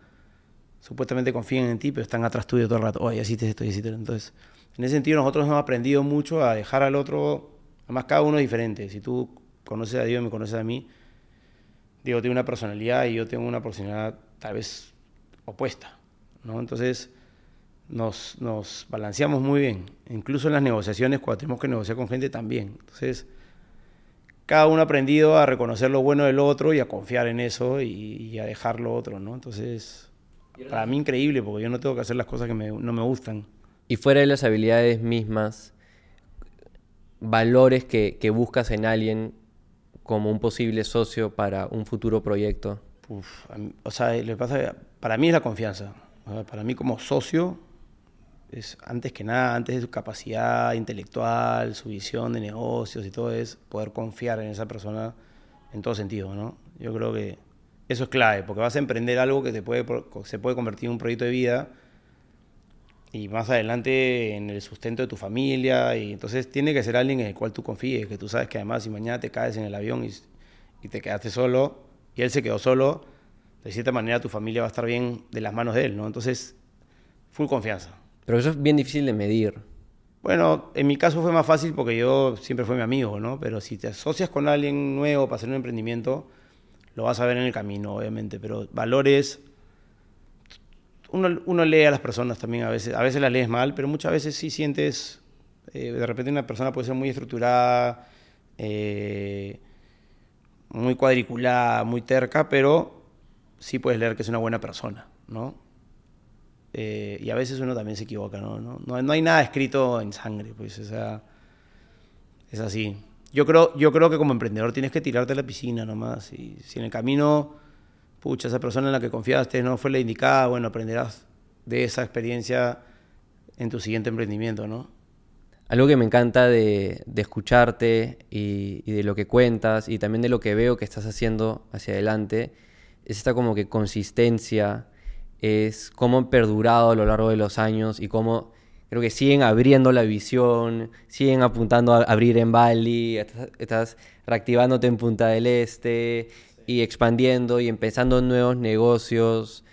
supuestamente confían en ti, pero están atrás tuyo todo el rato. Oye, hiciste esto, hiciste esto. Entonces, en ese sentido, nosotros hemos aprendido mucho a dejar al otro. Además, cada uno es diferente. Si tú conoces a Diego y me conoces a mí, Diego tiene una personalidad y yo tengo una personalidad tal vez opuesta. ¿no? Entonces, nos, nos balanceamos muy bien. Incluso en las negociaciones, cuando tenemos que negociar con gente, también. Entonces, cada uno ha aprendido a reconocer lo bueno del otro y a confiar en eso y, y a dejar lo otro, ¿no? Entonces, para mí increíble, porque yo no tengo que hacer las cosas que me- no me gustan. Y fuera de las habilidades mismas, valores que, que buscas en alguien como un posible socio para un futuro proyecto. Uf, a mí- o sea, que pasa para mí es la confianza. O sea, para mí como socio, es antes que nada, antes de su capacidad intelectual, su visión de negocios y todo, es poder confiar en esa persona en todo sentido, ¿no? Yo creo que eso es clave, porque vas a emprender algo que te puede, se puede convertir en un proyecto de vida y más adelante en el sustento de tu familia, y entonces tiene que ser alguien en el cual tú confíes, que tú sabes que además si mañana te caes en el avión y, y te quedaste solo, y él se quedó solo, de cierta manera tu familia va a estar bien de las manos de él, ¿no? Entonces, full confianza. Pero eso es bien difícil de medir. Bueno, en mi caso fue más fácil porque yo siempre fui mi amigo, ¿no? Pero si te asocias con alguien nuevo para hacer un emprendimiento, lo vas a ver en el camino, obviamente. Pero valores, uno, uno lee a las personas también a veces, a veces las lees mal, pero muchas veces sí sientes, eh, de repente una persona puede ser muy estructurada, eh, muy cuadriculada, muy terca, pero sí puedes leer que es una buena persona, ¿no? Eh, y a veces uno también se equivoca, ¿no? No, no, no hay nada escrito en sangre, pues, o sea, es así. Yo creo, yo creo que como emprendedor tienes que tirarte a la piscina nomás. Y si en el camino, pucha, esa persona en la que confiaste no fue la indicada, bueno, aprenderás de esa experiencia en tu siguiente emprendimiento, ¿no? Algo que me encanta de, escucharte y de lo que cuentas y también de lo que veo que estás haciendo hacia adelante es esta como que consistencia, es cómo han perdurado a lo largo de los años y cómo creo que siguen abriendo la visión, siguen apuntando a abrir en Bali, estás, reactivándote en Punta del Este y expandiendo y empezando nuevos negocios.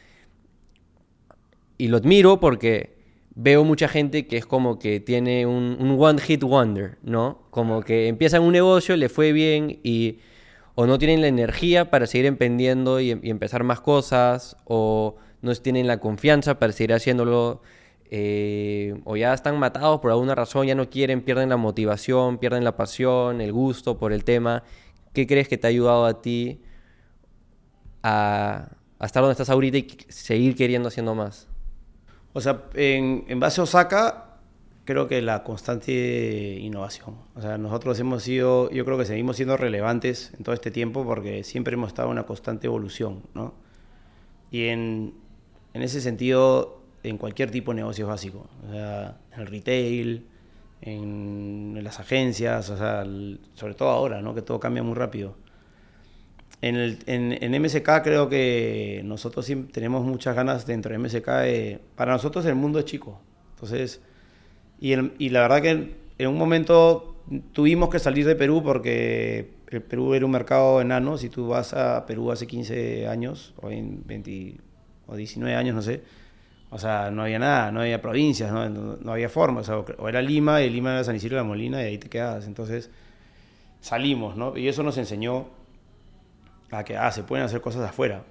Y lo admiro porque veo mucha gente que es como que tiene un, un one hit wonder, ¿no? Como que empiezan un negocio, le fue bien y o no tienen la energía para seguir emprendiendo y, y empezar más cosas, o no tienen la confianza para seguir haciéndolo eh, o ya están matados por alguna razón, ya no quieren, pierden la motivación, pierden la pasión, el gusto por el tema. ¿Qué crees que te ha ayudado a ti a, estar donde estás ahorita y seguir queriendo haciendo más? O sea, en, en base a Osaka, creo que la constante innovación. O sea, nosotros hemos sido, yo creo que seguimos siendo relevantes en todo este tiempo porque siempre hemos estado en una constante evolución, ¿no? Y en, en ese sentido, en cualquier tipo de negocio básico, o sea, en el retail, en, las agencias, o sea, sobre todo ahora, ¿no? Que todo cambia muy rápido. En, el, en, en, MSK creo que nosotros tenemos muchas ganas dentro de MSK. para nosotros el mundo es chico. Entonces, y, la verdad que en, un momento tuvimos que salir de Perú porque el Perú era un mercado enano. Si tú vas a Perú hace 15 años, o en 20 o 19 años, no sé, o sea, no había nada, no había provincias, no, no, había forma. O, era Lima, y Lima era San Isidro de la Molina, y ahí te quedabas. Entonces salimos, ¿no? Y eso nos enseñó a que, ah, se pueden hacer cosas afuera.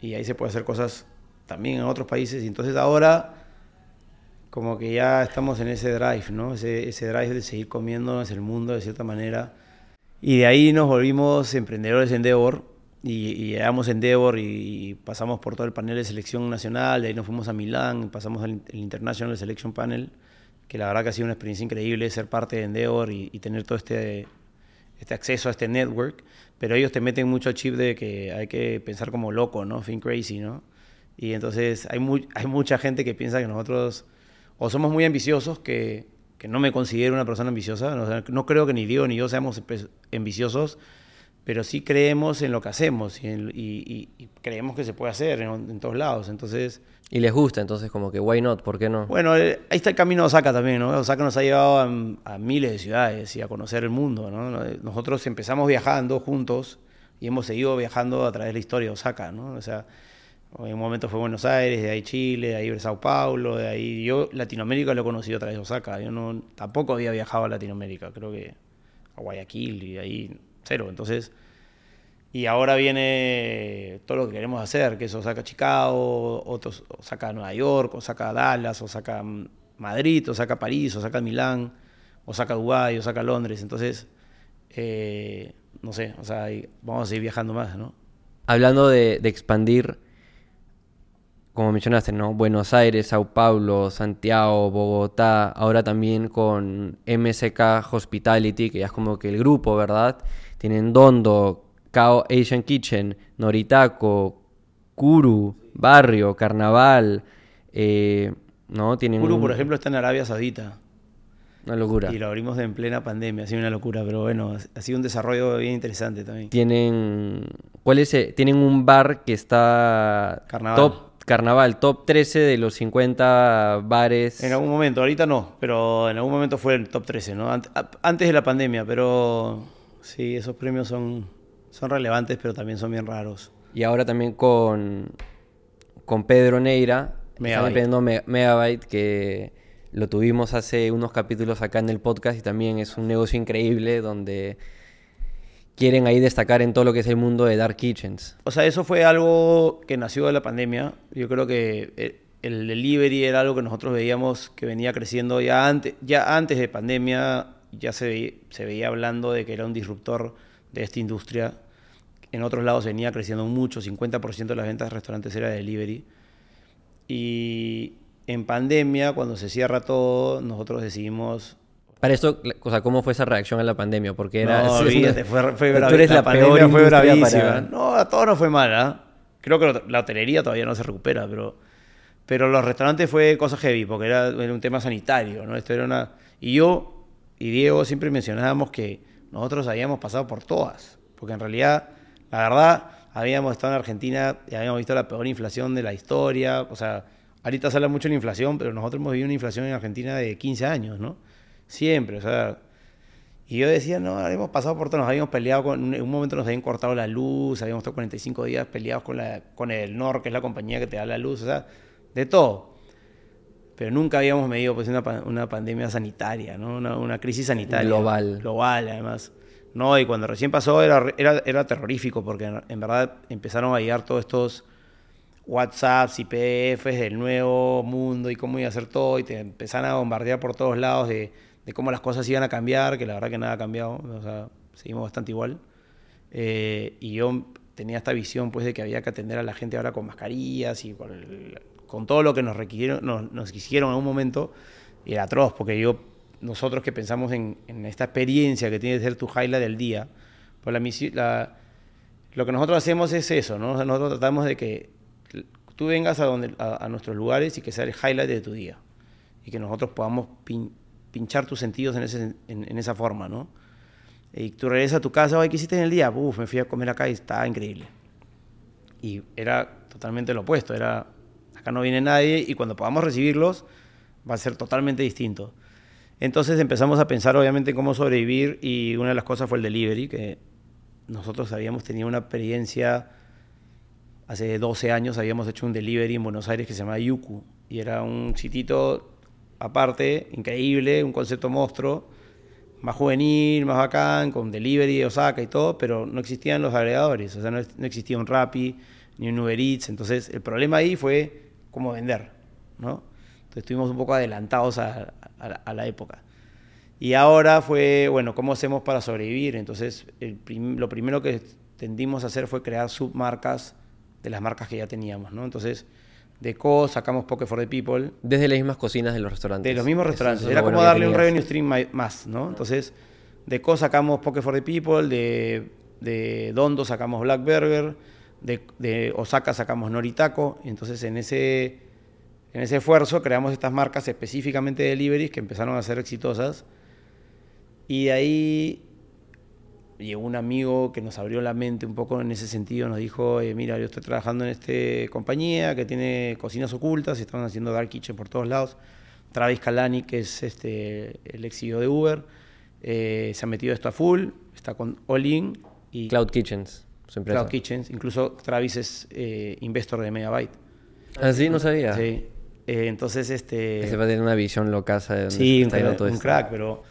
Y ahí se puede hacer cosas también en otros países. Y entonces ahora como que ya estamos en ese drive, ¿no? Ese, ese drive de seguir comiéndonos el mundo de cierta manera. Y de ahí nos volvimos emprendedores en Endeavor y, y llegamos a Endeavor y, pasamos por todo el panel de selección nacional, de ahí nos fuimos a Milán, pasamos al International Selection Panel, que la verdad que ha sido una experiencia increíble ser parte de Endeavor y, y tener todo este, este acceso a este network, pero ellos te meten mucho el chip de que hay que pensar como loco, ¿no? Think crazy, ¿no? Y entonces hay, muy, hay mucha gente que piensa que nosotros o somos muy ambiciosos, que, que no me considero una persona ambiciosa, no, creo que ni Diego ni yo seamos ambiciosos, pero sí creemos en lo que hacemos y, y, creemos que se puede hacer en, todos lados. Entonces... Y les gusta, entonces como que why not, ¿por qué no? Bueno, eh, ahí está el camino de Osaka también, ¿no? Osaka nos ha llevado a, miles de ciudades y a conocer el mundo, ¿no? Nosotros empezamos viajando juntos y hemos seguido viajando a través de la historia de Osaka, ¿no? O sea, en un momento fue Buenos Aires, de ahí Chile, de ahí Sao Paulo, de ahí yo Latinoamérica lo he conocido a través de Osaka. Yo no tampoco había viajado a Latinoamérica, creo que a Guayaquil y ahí cero. Entonces, y ahora viene todo lo que queremos hacer, que es Osaka Chicago, otros Osaka Nueva York, Osaka Dallas, Osaka Madrid, Osaka París, Osaka Milán, Osaka Dubái, Osaka Londres. Entonces, eh, no sé, o vamos a seguir viajando más, ¿no? Hablando de, de expandir como mencionaste, ¿no? Buenos Aires, Sao Paulo, Santiago, Bogotá, ahora también con MSK Hospitality, que ya es como que el grupo, ¿verdad? Tienen Dondo, Kao Asian Kitchen, Noritaco, Kuru, Barrio, Carnaval, eh, ¿no? Tienen Kuru, por ejemplo, está en Arabia Saudita. Una locura. Y lo abrimos en plena pandemia, ha sido una locura, pero bueno, ha sido un desarrollo bien interesante también. Tienen, ¿cuál es? Tienen un bar que está Carnaval. top Carnaval, top 13 de los 50 bares. En algún momento, ahorita no, pero en algún momento fue el top 13, ¿no? Antes de la pandemia, pero sí, esos premios son, son relevantes, pero también son bien raros. Y ahora también con, con Pedro Neira, Megabyte. Megabyte, que lo tuvimos hace unos capítulos acá en el podcast y también es un negocio increíble donde quieren ahí destacar en todo lo que es el mundo de Dark Kitchens. O sea, eso fue algo que nació de la pandemia. Yo creo que eh, el delivery era algo que nosotros veíamos que venía creciendo ya antes, ya antes de pandemia, ya se, veía, se veía hablando de que era un disruptor de esta industria. En otros lados venía creciendo mucho, 50% de las ventas de restaurantes era de delivery. Y en pandemia, cuando se cierra todo, nosotros decidimos para esto, o sea, ¿cómo fue esa reacción a la pandemia? Porque era... No, fue, fue Tú eres la, pandemia fue bravísima. No, a todos no fue mala. Creo que la hotelería todavía no se recupera, pero, pero los restaurantes fue cosa heavy, porque era, un tema sanitario, ¿no? Esto era una... Y yo y Diego siempre mencionábamos que nosotros habíamos pasado por todas, porque en realidad, la verdad, habíamos estado en Argentina y habíamos visto la peor inflación de la historia, o sea, ahorita se habla mucho de la inflación, pero nosotros hemos vivido una inflación en Argentina de 15 años, ¿no? Siempre, o sea. Y yo decía, no, habíamos pasado por todo, nos habíamos peleado, con, en un momento nos habían cortado la luz, habíamos estado 45 días peleados con, la, con el NOR, que es la compañía que te da la luz, o sea, de todo. Pero nunca habíamos medido pues, una, una pandemia sanitaria, ¿no? Una, una, crisis sanitaria. Global. Global, además. No, y cuando recién pasó era, era, era terrorífico, porque en, en verdad empezaron a llegar todos estos WhatsApps y PDFs del nuevo mundo y cómo iba a hacer todo y te empezaban a bombardear por todos lados de, de cómo las cosas iban a cambiar, que la verdad que nada ha cambiado, o sea, seguimos bastante igual. Eh, y yo tenía esta visión pues de que había que atender a la gente ahora con mascarillas y con, el- con todo lo que nos requirieron, nos, hicieron en un momento, era atroz, porque yo, nosotros que pensamos en, esta experiencia que tiene que ser tu highlight del día, pues la, la- lo que nosotros hacemos es eso, ¿no? Nosotros tratamos de que tú vengas a, donde, a, nuestros lugares y que sea el highlight de tu día, y que nosotros podamos pin- pinchar tus sentidos en, esa forma, ¿no? Y tú regresas a tu casa, ay, ¿qué hiciste en el día? Uf, me fui a comer acá y estaba increíble. Y era totalmente lo opuesto, era, acá no viene nadie y cuando podamos recibirlos va a ser totalmente distinto. Entonces empezamos a pensar obviamente en cómo sobrevivir y una de las cosas fue el delivery, que nosotros habíamos tenido una experiencia, hace 12 años habíamos hecho un delivery en Buenos Aires que se llamaba Yuku y era un sitito aparte, increíble, un concepto monstruo, más juvenil, más bacán, con delivery de Osaka y todo, pero no existían los agregadores, o sea, no, no existía un Rappi ni un Uber Eats, entonces el problema ahí fue cómo vender, ¿no? Entonces estuvimos un poco adelantados a, a, a la época. Y ahora fue, bueno, ¿cómo hacemos para sobrevivir? Entonces, el prim- lo primero que tendimos a hacer fue crear submarcas de las marcas que ya teníamos, ¿no? Entonces, de Co sacamos Poke for the People, Desde las mismas cocinas de los restaurantes. de los mismos restaurantes. eso Era como darle un revenue stream más, ¿no? Entonces, de Co sacamos Poke for the People, de, de Dondo sacamos Black Burger, de, Osaka sacamos Noritaco. Y entonces, en ese, en ese esfuerzo, creamos estas marcas específicamente de deliveries que empezaron a ser exitosas. Y de ahí llegó un amigo que nos abrió la mente un poco en ese sentido, nos dijo, eh, mira, yo estoy trabajando en esta compañía que tiene cocinas ocultas, y están haciendo dark kitchen por todos lados. Travis Kalani, que es este, el ex CEO de Uber, eh, se ha metido esto a full, está con All In y Cloud Kitchens, su empresa. Cloud Kitchens. Incluso Travis es eh, investor de Megabyte. Ah, sí, no sabía. Sí. Eh, entonces, este... Ese va a tener una visión locaza de Sí, un está yendo crack, todo un esto. crack, pero,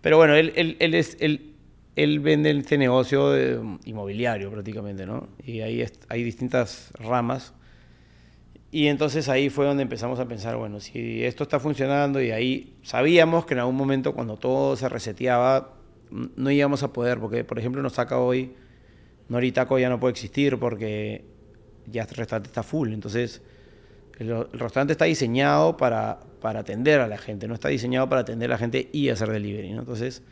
pero bueno, él, él, él, es, él, él vende este negocio de- inmobiliario prácticamente, ¿no? Y ahí hay distintas ramas. Y entonces ahí fue donde empezamos a pensar, bueno, si esto está funcionando y ahí sabíamos que en algún momento cuando todo se reseteaba, no íbamos a poder, porque por ejemplo nos saca hoy, Noritaco ya no puede existir porque ya el restaurante está full, entonces el, restaurante está diseñado para, para atender a la gente, no está diseñado para atender a la gente y hacer delivery, ¿no? Entonces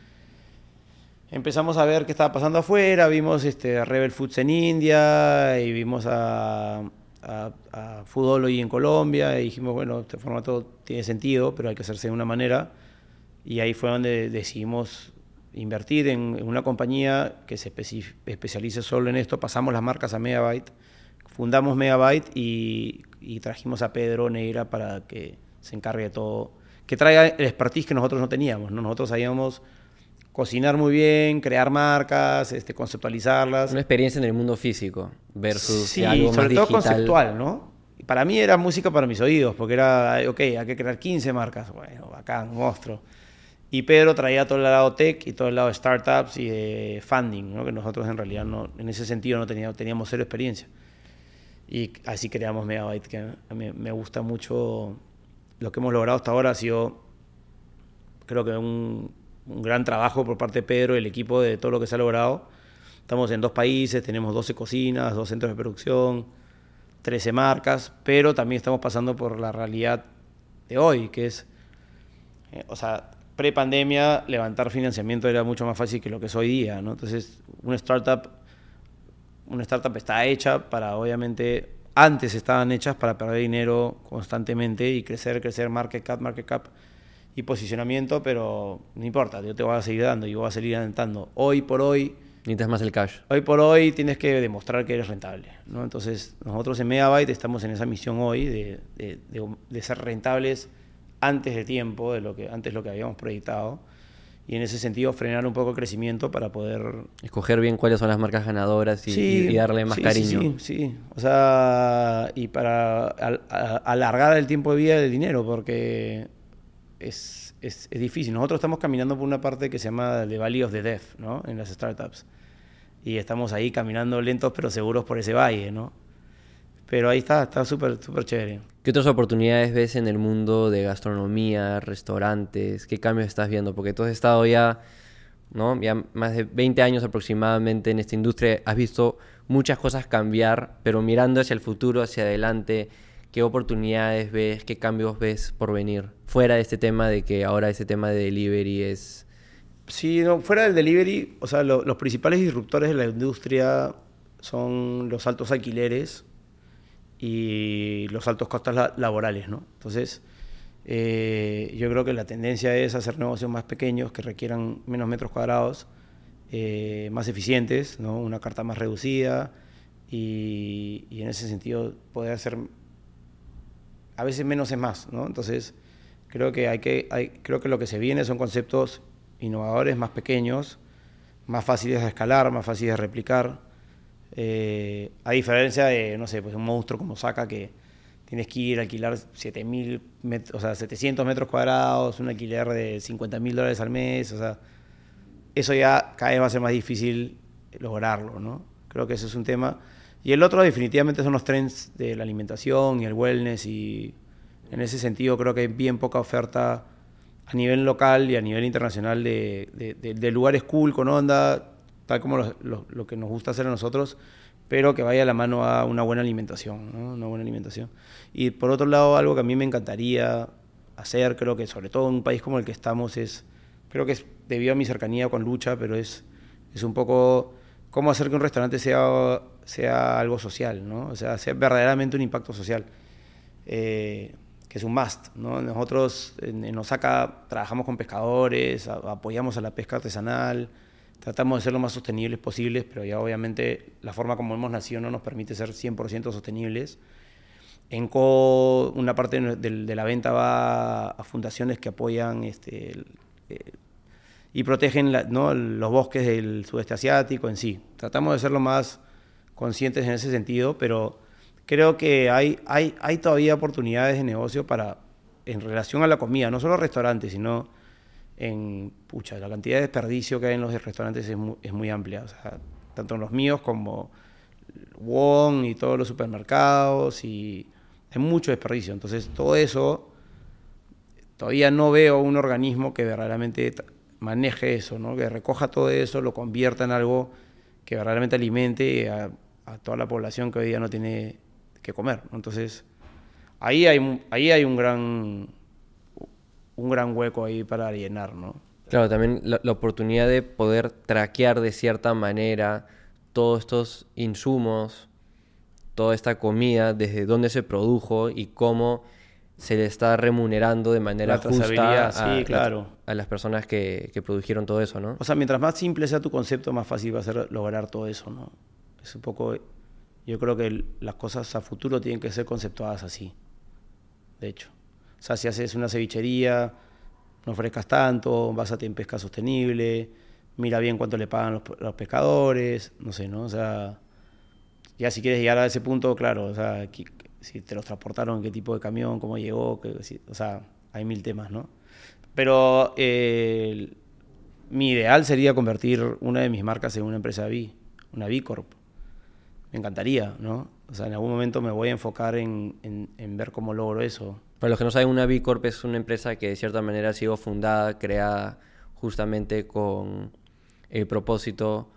empezamos a ver qué estaba pasando afuera, vimos este, Rebel Foods en India y vimos a, a, a Foodology en Colombia y dijimos, bueno, este formato tiene sentido, pero hay que hacerse de una manera. Y ahí fue donde decidimos invertir en, en una compañía que se especi- especialice solo en esto. Pasamos las marcas a Megabyte, fundamos Megabyte y, y trajimos a Pedro Neira para que se encargue de todo, que traiga el expertise que nosotros no teníamos. ¿no? Nosotros sabíamos cocinar muy bien, crear marcas, este, conceptualizarlas. Una experiencia en el mundo físico versus Sí, algo sobre más todo digital. conceptual, ¿no? Para mí era música para mis oídos, porque era, ok, hay que crear 15 marcas. Bueno, bacán, monstruo. Y Pedro traía todo el lado tech y todo el lado startups y de funding, ¿no? que nosotros en realidad no, en ese sentido no teníamos, teníamos cero experiencia. Y así creamos Megabyte, que a mí me gusta mucho lo que hemos logrado hasta ahora. Ha sido, creo que un, un gran trabajo por parte de Pedro y el equipo de todo lo que se ha logrado. Estamos en dos países, tenemos 12 cocinas, dos centros de producción, 13 marcas, pero también estamos pasando por la realidad de hoy, que es, eh, o sea, pre-pandemia levantar financiamiento era mucho más fácil que lo que es hoy día, ¿no? Entonces, una startup, una startup está hecha para, obviamente, antes estaban hechas para perder dinero constantemente y crecer, crecer, market cap, market cap y posicionamiento, pero no importa, yo te voy a seguir dando, yo voy a seguir alentando. Hoy por hoy, Necesitas más el cash. Hoy por hoy tienes que demostrar que eres rentable, ¿no? Entonces, nosotros en Megabyte estamos en esa misión hoy de, de- de- de ser rentables antes de tiempo, de lo que, antes lo que habíamos proyectado, y en ese sentido frenar un poco el crecimiento para poder... Escoger bien cuáles son las marcas ganadoras y, y- y darle más sí, cariño. Sí, sí, sí. O sea, y para al- a- alargar el tiempo de vida del dinero, porque es, es, es difícil. Nosotros estamos caminando por una parte que se llama The Valley of the Death, ¿no? En las startups. Y estamos ahí caminando lentos pero seguros por ese valle, ¿no? Pero ahí está, está súper, súper chévere. ¿Qué otras oportunidades ves en el mundo de gastronomía, restaurantes? ¿Qué cambios estás viendo? Porque tú has estado ya, ¿no? Ya más de 20 años aproximadamente en esta industria, has visto muchas cosas cambiar, pero mirando hacia el futuro, hacia adelante, ¿qué oportunidades ves, qué cambios ves por venir? Fuera de este tema de que ahora este tema de delivery es... Sí, no, fuera del delivery, o sea, los principales disruptores de la industria son los altos alquileres y los altos costos laborales, ¿no? Entonces, eh, yo creo que la tendencia es hacer negocios más pequeños que requieran menos metros cuadrados, eh, más eficientes, ¿no? Una carta más reducida y, en ese sentido poder hacer a veces menos es más, ¿no? Entonces, creo que hay que creo que lo que se viene son conceptos innovadores más pequeños, más fáciles de escalar, más fáciles de replicar eh, a diferencia de, no sé, pues un monstruo como Saca que tienes que ir a alquilar 7000 o sea, 700 metros cuadrados, un alquiler de 50 mil dólares al mes, o sea, eso ya cada vez va a ser más difícil lograrlo, ¿no? Creo que ese es un tema. Y el otro definitivamente son los trends de la alimentación y el wellness y en ese sentido creo que hay bien poca oferta a nivel local y a nivel internacional de, de, de lugares cool, con onda, tal como lo, que nos gusta hacer a nosotros, pero que vaya a la mano a una buena alimentación, ¿no? una buena alimentación. Y por otro lado, algo que a mí me encantaría hacer, creo que sobre todo en un país como el que estamos, es, creo que es debido a mi cercanía con Lucha, pero es, es un poco cómo hacer que un restaurante sea, sea algo social, ¿no? o sea, sea verdaderamente un impacto social. Eh, que es un must. ¿no? Nosotros en Osaka trabajamos con pescadores, apoyamos a la pesca artesanal, tratamos de ser lo más sostenibles posibles, pero ya obviamente la forma como hemos nacido no nos permite ser 100% sostenibles. En Co, una parte de, la venta va a fundaciones que apoyan este, eh, y protegen los bosques del sudeste asiático en sí. Tratamos de ser lo más conscientes en ese sentido, pero creo que hay, hay, todavía oportunidades de negocio para, en relación a la comida, no solo restaurantes, sino en, pucha, la cantidad de desperdicio que hay en los restaurantes es muy, es muy amplia, o sea, tanto en los míos como Wong y todos los supermercados y hay mucho desperdicio. Entonces, todo eso, todavía no veo un organismo que verdaderamente maneje eso, ¿no? que recoja todo eso, lo convierta en algo que verdaderamente alimente a, toda la población que hoy día no tiene que comer. Entonces, ahí hay, ahí hay un gran un gran hueco ahí para llenar, ¿no? Claro, también la, oportunidad de poder traquear de cierta manera todos estos insumos, toda esta comida, desde dónde se produjo y cómo se le está remunerando de manera justa a, claro. a, las personas que, que, produjeron todo eso, ¿no? O sea, mientras más simple sea tu concepto, más fácil va a ser lograr todo eso, ¿no? Es un poco... Yo creo que las cosas a futuro tienen que ser conceptuadas así, de hecho. O sea, si haces una cevichería, no ofrezcas tanto, básate en pesca sostenible, mira bien cuánto le pagan los, pescadores, no sé, ¿no? O sea, ya si quieres llegar a ese punto, claro, o sea, si te los transportaron, qué tipo de camión, cómo llegó, o sea, hay mil temas, ¿no? Pero mi ideal sería convertir una de mis marcas en una empresa B, una B Corp. Me encantaría, ¿no? O sea, en algún momento me voy a enfocar en, en ver cómo logro eso. Para los que no saben, una B Corp es una empresa que de cierta manera ha sido fundada, creada justamente con el propósito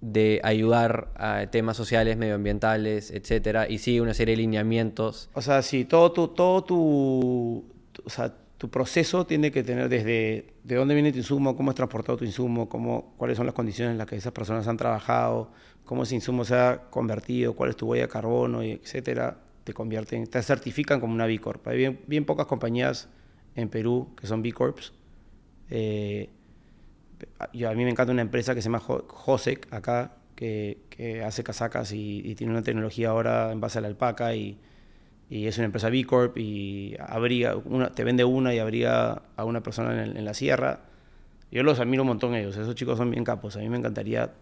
de ayudar a temas sociales, medioambientales, etcétera, y sigue una serie de lineamientos. O sea, sí, todo tu, todo tu, o sea, tu proceso tiene que tener desde de dónde viene tu insumo, cómo es transportado tu insumo, cómo, cuáles son las condiciones en las que esas personas han trabajado, cómo ese insumo se ha convertido, cuál es tu huella de carbono, etcétera te convierten, te certifican como una B Corp. Hay bien, bien pocas compañías en Perú que son B Corps. Eh, yo, a mí me encanta una empresa que se llama Josec acá, que, que hace casacas y, tiene una tecnología ahora en base a la alpaca y, y es una empresa B Corp y abriga, una, te vende una y abriga a una persona en, la sierra. Yo los admiro un montón ellos, esos chicos son bien capos. A mí me encantaría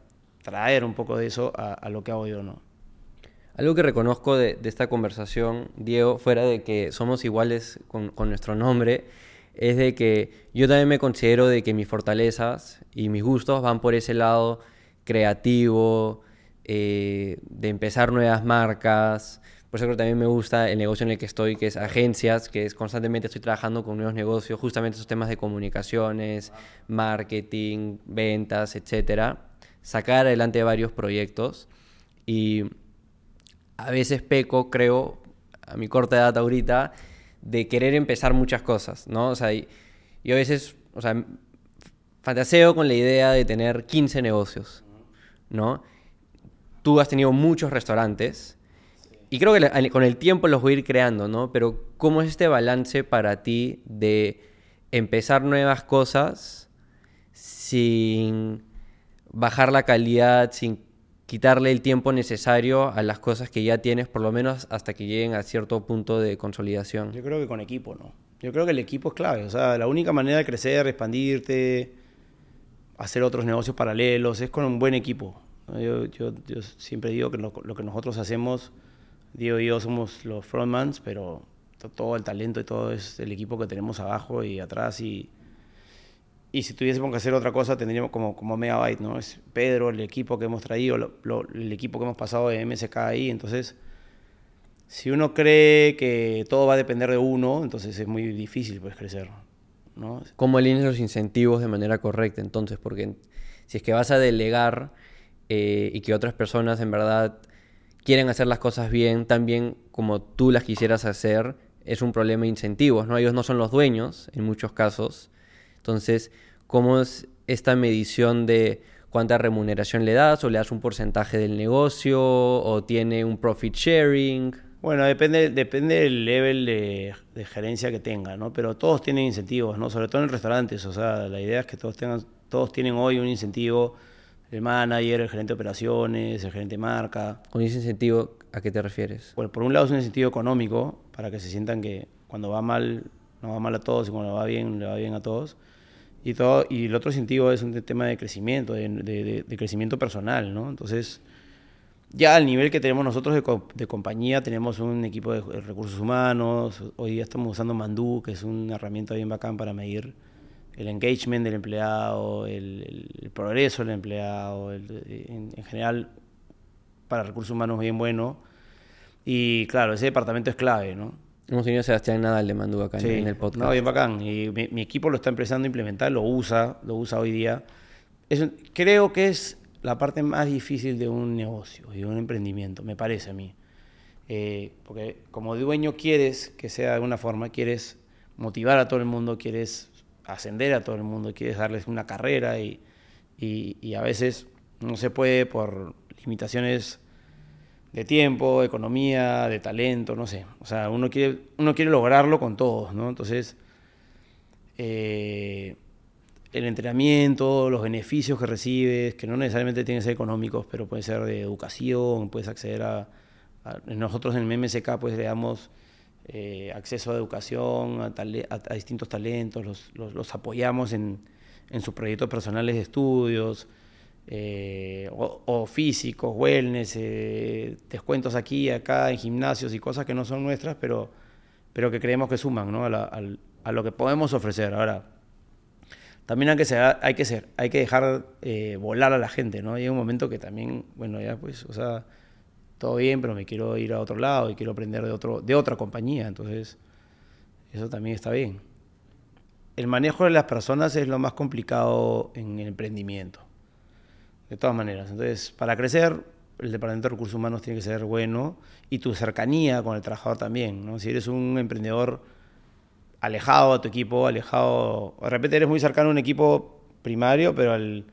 traer un poco de eso a, a lo que hago yo, ¿no? Algo que reconozco de, esta conversación, Diego, fuera de que somos iguales con, nuestro nombre, es de que yo también me considero de que mis fortalezas y mis gustos van por ese lado creativo, eh, de empezar nuevas marcas. Por eso creo que también me gusta el negocio en el que estoy, que es agencias, que es constantemente estoy trabajando con nuevos negocios, justamente esos temas de comunicaciones, marketing, ventas, etcétera. Sacar adelante varios proyectos y a veces peco, creo, a mi corta edad ahorita, de querer empezar muchas cosas, ¿no? O sea, y, a veces, o sea, fantaseo con la idea de tener 15 negocios, ¿no? Tú has tenido muchos restaurantes y creo que con el tiempo los voy a ir creando, ¿no? Pero ¿cómo es este balance para ti de empezar nuevas cosas sin bajar la calidad, sin quitarle el tiempo necesario a las cosas que ya tienes, por lo menos hasta que lleguen a cierto punto de consolidación? Yo creo que con equipo, ¿no? Yo creo que el equipo es clave. O sea, la única manera de crecer, expandirte, hacer otros negocios paralelos, es con un buen equipo. Yo, yo, yo siempre digo que lo, que nosotros hacemos, Diego y yo somos los frontmans, pero todo el talento y todo es el equipo que tenemos abajo y atrás y y si tuviésemos que hacer otra cosa, tendríamos como, como Megabyte, ¿no? Es Pedro, el equipo que hemos traído, el equipo que hemos pasado de MSK ahí. Entonces, si uno cree que todo va a depender de uno, entonces es muy difícil pues, crecer, ¿no? ¿Cómo alineas los incentivos de manera correcta entonces? Porque si es que vas a delegar eh, y que otras personas en verdad quieren hacer las cosas bien, también como tú las quisieras hacer, es un problema de incentivos, ¿no? Ellos no son los dueños en muchos casos entonces, ¿cómo es esta medición de cuánta remuneración le das o le das un porcentaje del negocio o tiene un profit sharing? Bueno, depende, depende del level de, gerencia que tenga, ¿no? Pero todos tienen incentivos, ¿no? Sobre todo en restaurantes. O sea, la idea es que todos tengan, todos tienen hoy un incentivo. El manager, el gerente de operaciones, el gerente de marca. ¿Con ese incentivo a qué te refieres? Bueno, por un lado es un incentivo económico, para que se sientan que cuando va mal, no va mal a todos y cuando va bien, le va bien a todos. Y, todo, y el otro sentido es un tema de crecimiento, de, crecimiento personal, ¿no? Entonces, ya al nivel que tenemos nosotros de, compañía, tenemos un equipo de recursos humanos, hoy día estamos usando Mandú, que es una herramienta bien bacán para medir el engagement del empleado, el, progreso del empleado, en, en, general para recursos humanos bien bueno. Y claro, ese departamento es clave, ¿no? Hemos tenido a Sebastián Nadal de Mandú acá en el podcast. No, bien bacán. Y mi, equipo lo está empezando a implementar, lo usa, lo usa hoy día. Es, creo que es la parte más difícil de un negocio y de un emprendimiento, me parece a mí. Eh, porque como dueño quieres que sea de alguna forma, quieres motivar a todo el mundo, quieres ascender a todo el mundo, quieres darles una carrera y, y a veces no se puede por limitaciones de tiempo, economía, de talento, no sé. O sea, uno quiere, uno quiere lograrlo con todos, ¿no? Entonces, eh, el entrenamiento, los beneficios que recibes, que no necesariamente tienen que ser económicos, pero pueden ser de educación, puedes acceder a... nosotros en el MSK pues le damos eh, acceso a educación, a, distintos talentos, los, los, apoyamos en, en sus proyectos personales de estudios, eh, o, físicos, wellness, eh, descuentos aquí y acá en gimnasios y cosas que no son nuestras, pero, pero que creemos que suman ¿no? a, lo que podemos ofrecer. Ahora, también hay que, ser, hay que, ser, hay que dejar eh, volar a la gente, ¿no? Hay un momento que también, bueno, ya pues, o sea, todo bien, pero me quiero ir a otro lado y quiero aprender de, otro, de otra compañía, entonces eso también está bien. El manejo de las personas es lo más complicado en el emprendimiento de todas maneras. Entonces, para crecer, el Departamento de Recursos Humanos tiene que ser bueno y tu cercanía con el trabajador también. ¿no? Si eres un emprendedor alejado a tu equipo, alejado, de repente eres muy cercano a un equipo primario, pero al,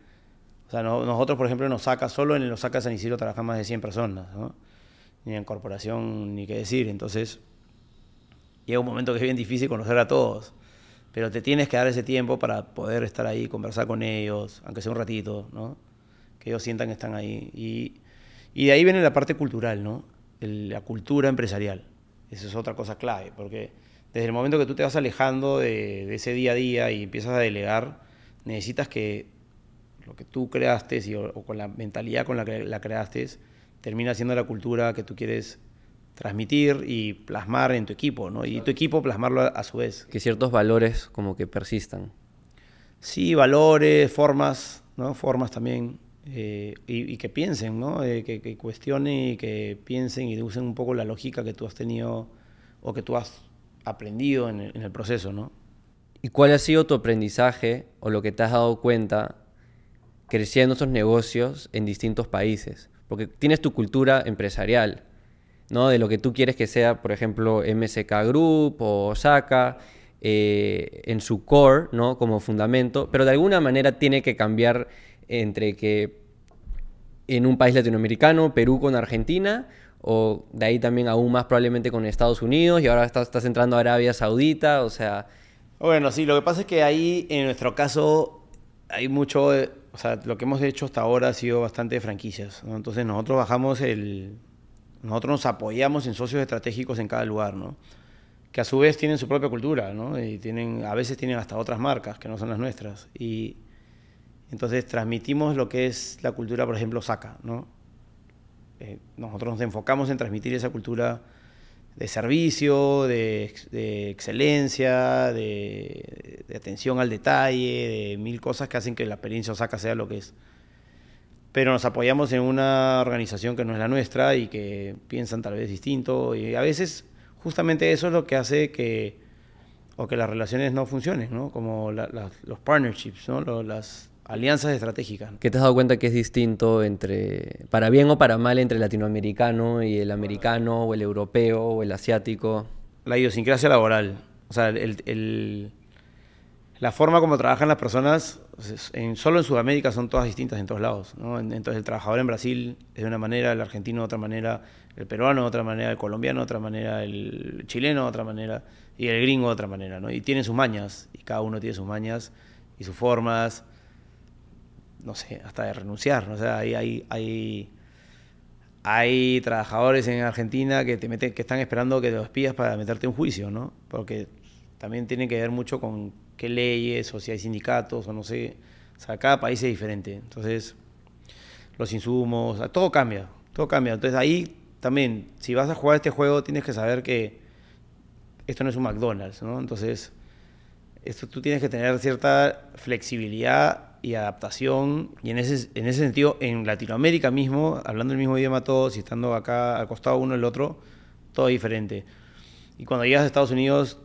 o sea, nosotros, por ejemplo, nos saca, solo en los saca San Isidro trabajan más de 100 personas, ¿no? ni en corporación, ni qué decir. Entonces, llega un momento que es bien difícil conocer a todos, pero te tienes que dar ese tiempo para poder estar ahí, conversar con ellos, aunque sea un ratito, ¿no? Que ellos sientan que están ahí. Y, y de ahí viene la parte cultural, ¿no? la cultura empresarial. Esa es otra cosa clave, porque desde el momento que tú te vas alejando de, ese día a día y empiezas a delegar, necesitas que lo que tú creaste y, o, con la mentalidad con la que la creaste termina siendo la cultura que tú quieres transmitir y plasmar en tu equipo, ¿no? Y tu equipo plasmarlo a su vez. Que ciertos valores como que persistan. Sí, valores, formas, ¿no? Formas también eh, y, que piensen, ¿no? Eh, que, que, cuestionen y que piensen y usen un poco la lógica que tú has tenido o que tú has aprendido en el, en el proceso, ¿no? ¿Y cuál ha sido tu aprendizaje o lo que te has dado cuenta creciendo estos negocios en distintos países? Porque tienes tu cultura empresarial, ¿no? De lo que tú quieres que sea, por ejemplo, MSK Group o Osaka, eh, en su core, ¿no? Como fundamento, pero de alguna manera tiene que cambiar entre que en un país latinoamericano, Perú con Argentina, o de ahí también aún más probablemente con Estados Unidos, y ahora estás, entrando a Arabia Saudita, o sea... Bueno, sí, lo que pasa es que ahí, en nuestro caso, hay mucho, o sea, lo que hemos hecho hasta ahora ha sido bastante franquicias, ¿no? Entonces nosotros bajamos el, nosotros nos apoyamos en socios estratégicos en cada lugar, ¿no? Que a su vez tienen su propia cultura, ¿no? Y tienen, a veces tienen hasta otras marcas que no son las nuestras. Y entonces transmitimos lo que es la cultura, por ejemplo, Saca, ¿no? Eh, nosotros nos enfocamos en transmitir esa cultura de servicio, de, excelencia, de, atención al detalle, de mil cosas que hacen que la experiencia Osaka sea lo que es. Pero nos apoyamos en una organización que no es la nuestra y que piensan tal vez distinto y a veces justamente eso es lo que hace que o que las relaciones no funcionen, ¿no? Como los partnerships, ¿no? las alianzas estratégicas. ¿Qué te has dado cuenta que es distinto entre, para bien o para mal, entre el latinoamericano y el americano, o el europeo, o el asiático? La idiosincrasia laboral. O sea, el, la forma como trabajan las personas, en, solo en Sudamérica son todas distintas en todos lados. ¿no? Entonces, el trabajador en Brasil es de una manera, el argentino de otra manera, el peruano de otra manera, el colombiano de otra manera, el chileno de otra manera y el gringo de otra manera. ¿no? Y tienen sus mañas, y cada uno tiene sus mañas y sus formas no sé, hasta de renunciar. O sea, hay, hay, hay, hay trabajadores en Argentina que, te meten, que están esperando que te los pidas para meterte en juicio, ¿no? Porque también tiene que ver mucho con qué leyes o si hay sindicatos o no sé. O sea, cada país es diferente. Entonces, los insumos, todo cambia, todo cambia. Entonces ahí también, si vas a jugar este juego, tienes que saber que esto no es un McDonald's, ¿no? Entonces, esto tú tienes que tener cierta flexibilidad y adaptación. Y en ese, en ese sentido, en Latinoamérica mismo, hablando el mismo idioma todos y estando acá al costado uno del otro, todo diferente. Y cuando llegas a Estados Unidos,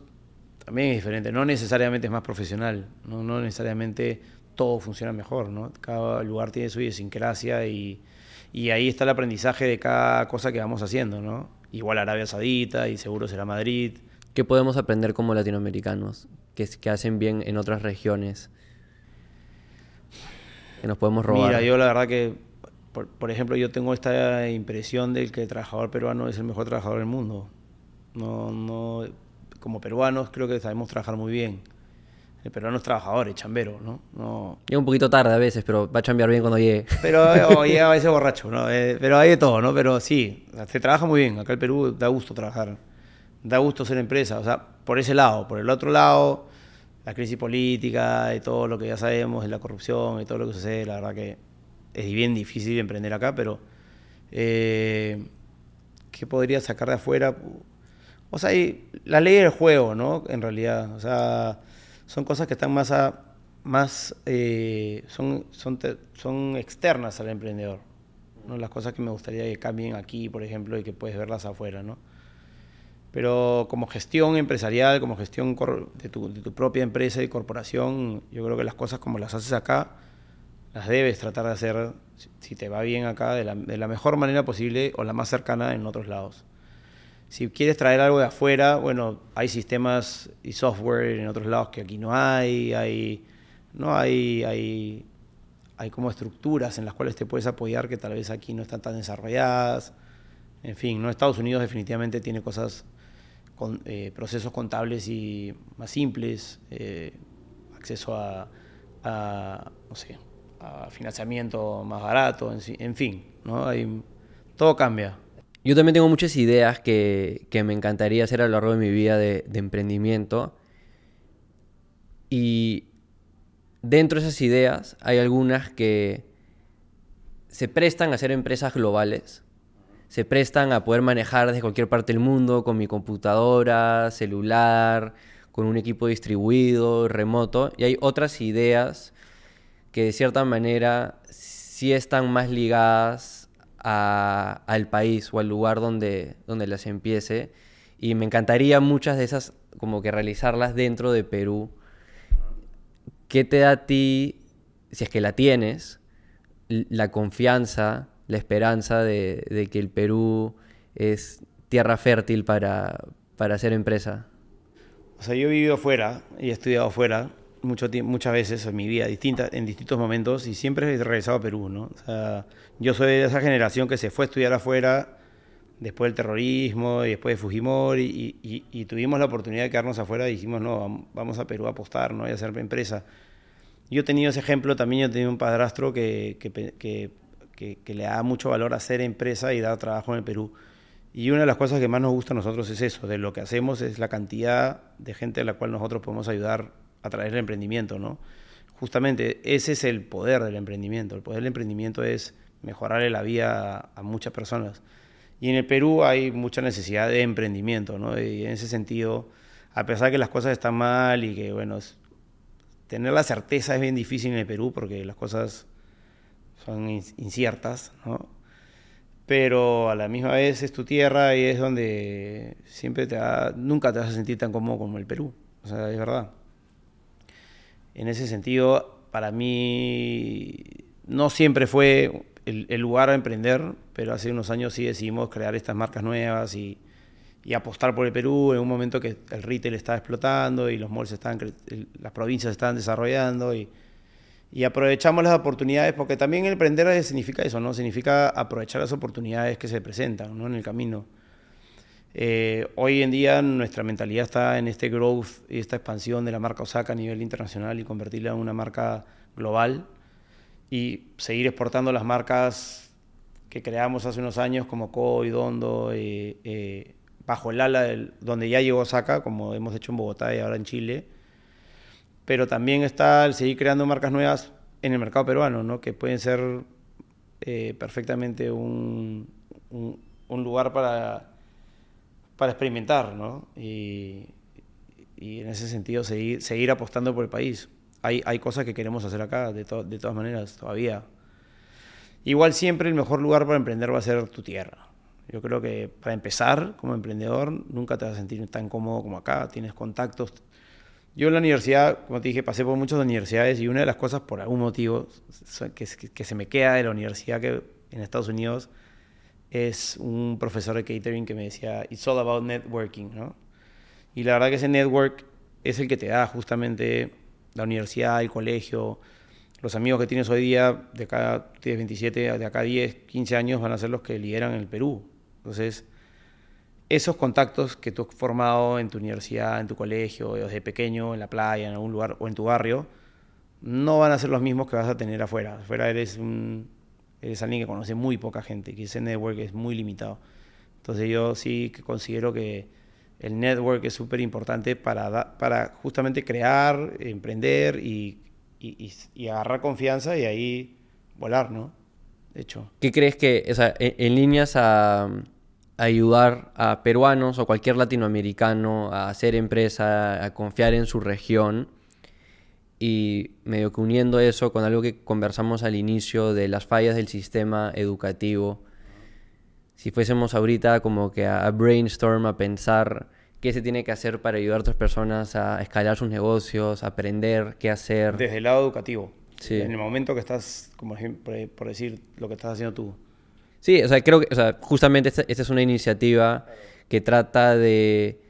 también es diferente. No necesariamente es más profesional, no, no necesariamente todo funciona mejor. ¿no? Cada lugar tiene su idiosincrasia y, y ahí está el aprendizaje de cada cosa que vamos haciendo. ¿no? Igual Arabia Saudita y seguro será Madrid. ¿Qué podemos aprender como latinoamericanos que, que hacen bien en otras regiones? Que nos podemos robar. Mira, yo la verdad que, por, ejemplo, yo tengo esta impresión de que el trabajador peruano es el mejor trabajador del mundo. No, no, como peruanos creo que sabemos trabajar muy bien. El peruano es trabajador, es chambero, ¿no? no... Llega un poquito tarde a veces, pero va a chambear bien cuando llegue. Pero llega a veces borracho, ¿no? Eh, pero hay de todo, ¿no? Pero sí, se trabaja muy bien. Acá el Perú da gusto trabajar. Da gusto ser empresa. O sea, por ese lado. Por el otro lado, la crisis política y todo lo que ya sabemos de la corrupción y todo lo que sucede, la verdad que es bien difícil emprender acá, pero eh, ¿qué podría sacar de afuera? O sea, la ley del juego, ¿no? En realidad, o sea, son cosas que están más más eh, son, son, son externas al emprendedor, ¿no? Las cosas que me gustaría que cambien aquí, por ejemplo, y que puedes verlas afuera, ¿no? Pero como gestión empresarial, como gestión de tu, propia empresa y corporación, yo creo que las cosas como las haces acá, las debes tratar de hacer, si te va bien acá, de la, mejor manera posible o la más cercana en otros lados. Si quieres traer algo de afuera, bueno, hay sistemas y software en otros lados que aquí no hay, hay, no hay, hay, hay como estructuras en las cuales te puedes apoyar que tal vez aquí no están tan desarrolladas. En fin, ¿no? Estados Unidos definitivamente tiene cosas eh, procesos contables y más simples, eh, acceso a, no sé, a financiamiento más barato, en, fin, ¿no? Todo cambia. Yo también tengo muchas ideas que, que, me encantaría hacer a lo largo de mi vida de emprendimiento. Y dentro de esas ideas hay algunas que se prestan a ser empresas globales se prestan a poder manejar desde cualquier parte del mundo con mi computadora, celular, con un equipo distribuido, remoto. Y hay otras ideas que de cierta manera sí están más ligadas al país o al lugar donde, donde las empiece. Y me encantaría muchas de esas como que realizarlas dentro de Perú. ¿Qué te da a ti, si es que la tienes, la confianza, la esperanza de, que el Perú es tierra fértil para, para hacer empresa? O sea, yo he vivido afuera y he estudiado afuera mucho muchas veces en mi vida, distinta, en distintos momentos, y siempre he regresado a Perú, ¿no? O sea, yo soy de esa generación que se fue a estudiar afuera después del terrorismo y después de Fujimori, y, tuvimos la oportunidad de quedarnos afuera y dijimos, no, vamos a Perú a apostar, ¿no? Y a hacer empresa. Yo he tenido ese ejemplo, también yo he tenido un padrastro que, que, que, le da mucho valor a hacer empresa y dar trabajo en el Perú. Y una de las cosas que más nos gusta a nosotros es eso, de lo que hacemos es la cantidad de gente a la cual nosotros podemos ayudar a través del emprendimiento, ¿no? Justamente ese es el poder del emprendimiento. El poder del emprendimiento es mejorarle la vida a, muchas personas. Y en el Perú hay mucha necesidad de emprendimiento, ¿no? Y en ese sentido, a pesar que las cosas están mal y que, bueno, tener la certeza es bien difícil en el Perú porque las cosas son inciertas, ¿no? Pero a la misma vez es tu tierra y es donde siempre te nunca te vas a sentir tan cómodo como el Perú. O sea, es verdad en ese sentido, para mí no siempre fue el, lugar a emprender, pero hace unos años sí decidimos crear estas marcas nuevas y, apostar por el Perú en un momento que el retail estaba explotando y los malls estaban, las provincias estaban desarrollando y, aprovechamos las oportunidades, porque también el emprender significa eso, ¿no? Significa aprovechar las oportunidades que se presentan ¿no? en el camino. Eh, hoy en día nuestra mentalidad está en este growth y esta expansión de la marca Osaka a nivel internacional y convertirla en una marca global y seguir exportando las marcas que creamos hace unos años como Co y Dondo eh, eh, bajo el ala donde ya llegó Osaka, como hemos hecho en Bogotá y ahora en Chile. Pero también está el seguir creando marcas nuevas en el mercado peruano, ¿no? que pueden ser perfectamente un, un lugar para para experimentar, ¿no? Y, en ese sentido seguir, seguir apostando por el país. Hay, hay cosas que queremos hacer acá, de, de todas maneras, todavía. Igual siempre el mejor lugar para emprender va a ser tu tierra. Yo creo que para empezar como emprendedor nunca te vas a sentir tan cómodo como acá, tienes contactos. Yo en la universidad, como te dije, pasé por muchas universidades y una de las cosas por algún motivo que, que se me queda de la universidad que en Estados Unidos es un profesor de catering que me decía, it's all about networking, ¿no? Y la verdad que ese network es el que te da justamente la universidad, el colegio, los amigos que tienes hoy día, de acá tienes 27, de acá 10, 15 años van a ser los que lideran el Perú. Entonces, esos contactos que tú has formado en tu universidad, en tu colegio, desde pequeño, en la playa, en algún lugar o en tu barrio, no van a ser los mismos que vas a tener afuera. Afuera eres un eres alguien que conoce muy poca gente, que ese network es muy limitado. Entonces yo sí que considero que el network es súper importante para, para justamente crear, emprender y, y, agarrar confianza y ahí volar, ¿no? De hecho. ¿Qué crees que, o sea, en, líneas a, ayudar a peruanos o cualquier latinoamericano a hacer empresa, a confiar en su región, y medio que uniendo eso con algo que conversamos al inicio de las fallas del sistema educativo, si fuésemos ahorita como que a, brainstorm, a pensar qué se tiene que hacer para ayudar a otras personas a escalar sus negocios, a aprender qué hacer. Desde el lado educativo. Sí. En el momento que estás, como por decir, lo que estás haciendo tú. Sí, o sea, creo que, o sea, justamente esta es una iniciativa que trata de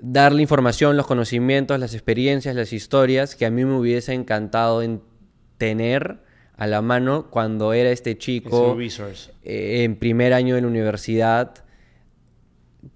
darle información, los conocimientos, las experiencias, las historias que a mí me hubiese encantado en tener a la mano cuando era este chico eh, en primer año de la universidad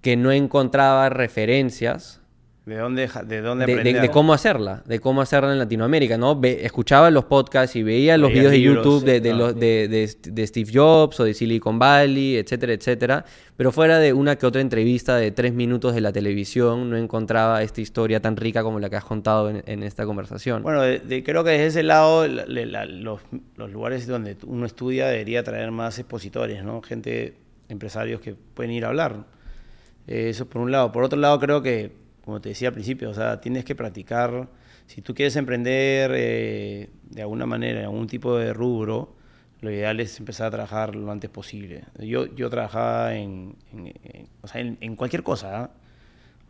que no encontraba referencias ¿De dónde, de, dónde de, cómo hacerla, de cómo hacerla en Latinoamérica, ¿no? escuchaba los podcasts y veía los videos de YouTube de, de, Steve Jobs o de Silicon Valley, etcétera, etcétera. Pero fuera de una que otra entrevista de tres minutos de la televisión, no encontraba esta historia tan rica como la que has contado en, esta conversación. Bueno, creo que desde ese lado, los, los lugares donde uno estudia debería traer más expositores, ¿no? Gente, empresarios que pueden ir a hablar. Eso por un lado. Por otro lado, creo que como te decía al principio, o sea, tienes que practicar. Si tú quieres emprender eh, de alguna manera, en algún tipo de rubro, lo ideal es empezar a trabajar lo antes posible. Yo, yo trabajaba en, o sea, en, cualquier cosa, ¿ah?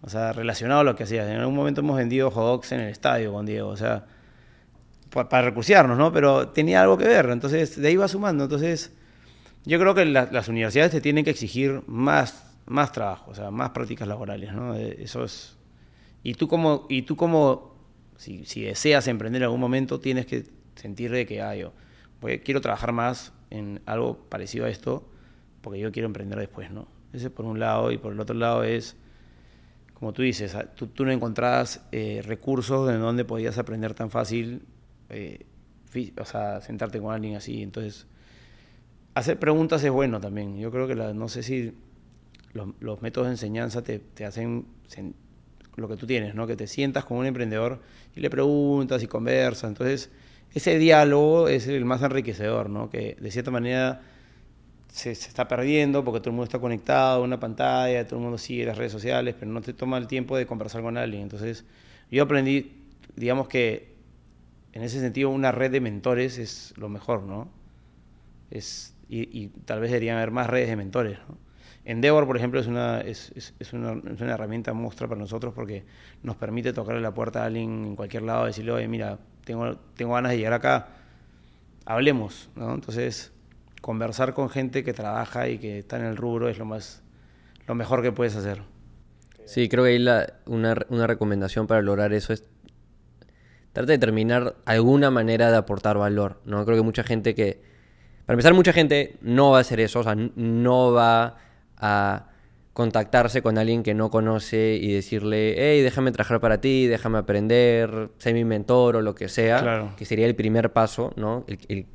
o sea, relacionado a lo que hacías. En algún momento hemos vendido hot dogs en el estadio con Diego, o sea, para recursearnos, ¿no? Pero tenía algo que ver, entonces de ahí va sumando. Entonces, yo creo que las universidades te tienen que exigir más, más trabajo, o sea, más prácticas laborales, ¿no? Eh, eso es... Y tú como, y tú como si, si deseas emprender en algún momento, tienes que sentir de que, ah, yo quiero trabajar más en algo parecido a esto, porque yo quiero emprender después, ¿no? Ese por un lado, y por el otro lado es, como tú dices, tú, no encontrabas eh, recursos de donde podías aprender tan fácil, eh, o sea, sentarte con alguien así, entonces... Hacer preguntas es bueno también. Yo creo que la, no sé si los, métodos de enseñanza te, hacen lo que tú tienes, ¿no? Que te sientas con un emprendedor y le preguntas y conversas. Entonces, ese diálogo es el más enriquecedor, ¿no? Que de cierta manera se, está perdiendo porque todo el mundo está conectado a una pantalla, todo el mundo sigue las redes sociales, pero no te toma el tiempo de conversar con alguien. Entonces, yo aprendí, digamos que en ese sentido, una red de mentores es lo mejor, ¿no? Es, y, tal vez deberían haber más redes de mentores, ¿no? Endeavor, por ejemplo, es una, es, es, una, es una herramienta muestra para nosotros porque nos permite tocarle la puerta a alguien en cualquier lado y decirle, oye, mira, tengo, tengo ganas de llegar acá, hablemos, ¿no? Entonces, conversar con gente que trabaja y que está en el rubro es lo, más, lo mejor que puedes hacer. Sí, creo que ahí la, una, una recomendación para lograr eso es tratar de determinar alguna manera de aportar valor, ¿no? Creo que mucha gente que... Para empezar, mucha gente no va a hacer eso, o sea, no va a contactarse con alguien que no conoce y decirle, hey, déjame trabajar para ti, déjame aprender, sé mi mentor o lo que sea, que sería el primer paso, ¿no? El,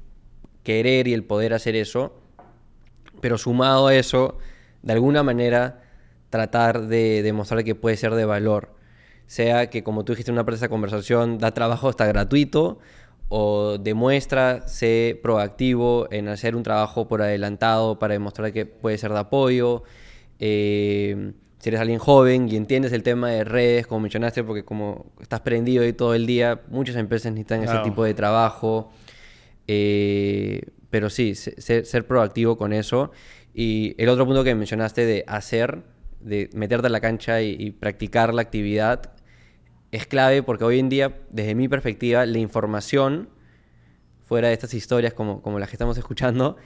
querer y el poder hacer eso, pero sumado a eso, de alguna manera, tratar de demostrar que puede ser de valor. Sea que, como tú dijiste en una parte de esa conversación, da trabajo hasta gratuito, o demuestra, sé proactivo en hacer un trabajo por adelantado para demostrar que puede ser de apoyo. Eh, si eres alguien joven y entiendes el tema de redes, como mencionaste, porque como estás prendido ahí todo el día, muchas empresas necesitan ese tipo de trabajo. Eh, pero sí, ser, proactivo con eso. Y el otro punto que mencionaste de hacer, de meterte a la cancha y practicar la actividad, es clave porque hoy en día, desde mi perspectiva, la información, fuera de estas historias como, como las que estamos escuchando,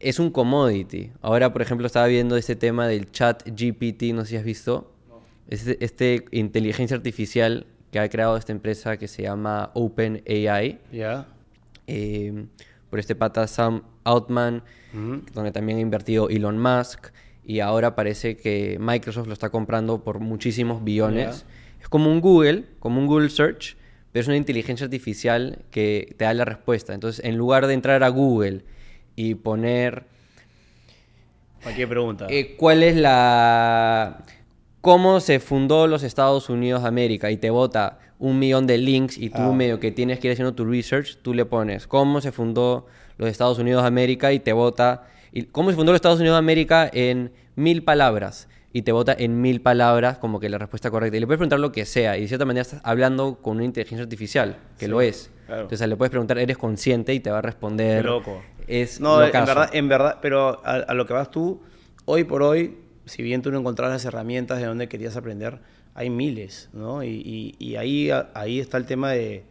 es un commodity. Ahora, por ejemplo, estaba viendo este tema del chat GPT, no sé si has visto. Este, este, inteligencia artificial que ha creado esta empresa que se llama OpenAI. Ya. Eh, por este pata Sam Altman, donde también ha invertido Elon Musk. Y ahora parece que Microsoft lo está comprando por muchísimos billones. Es como un Google, como un Google Search, pero es una inteligencia artificial que te da la respuesta. Entonces, en lugar de entrar a Google y poner... Cualquier pregunta. Eh, ¿Cuál es la... ¿Cómo se fundó los Estados Unidos de América? Y te bota un millón de links y tú ah. medio que tienes que ir haciendo tu research, tú le pones cómo se fundó los Estados Unidos de América y te bota... ¿Cómo se fundó los Estados Unidos de América en mil palabras? Y te vota en mil palabras como que la respuesta correcta. Y le puedes preguntar lo que sea, y de cierta manera estás hablando con una inteligencia artificial, que lo es. Entonces le puedes preguntar, ¿eres consciente? Y te va a responder. Qué loco. Es no, en verdad, en verdad, pero a, lo que vas tú, hoy por hoy, si bien tú no encontrás las herramientas de donde querías aprender, hay miles, ¿no? Y, y, ahí, ahí está el tema de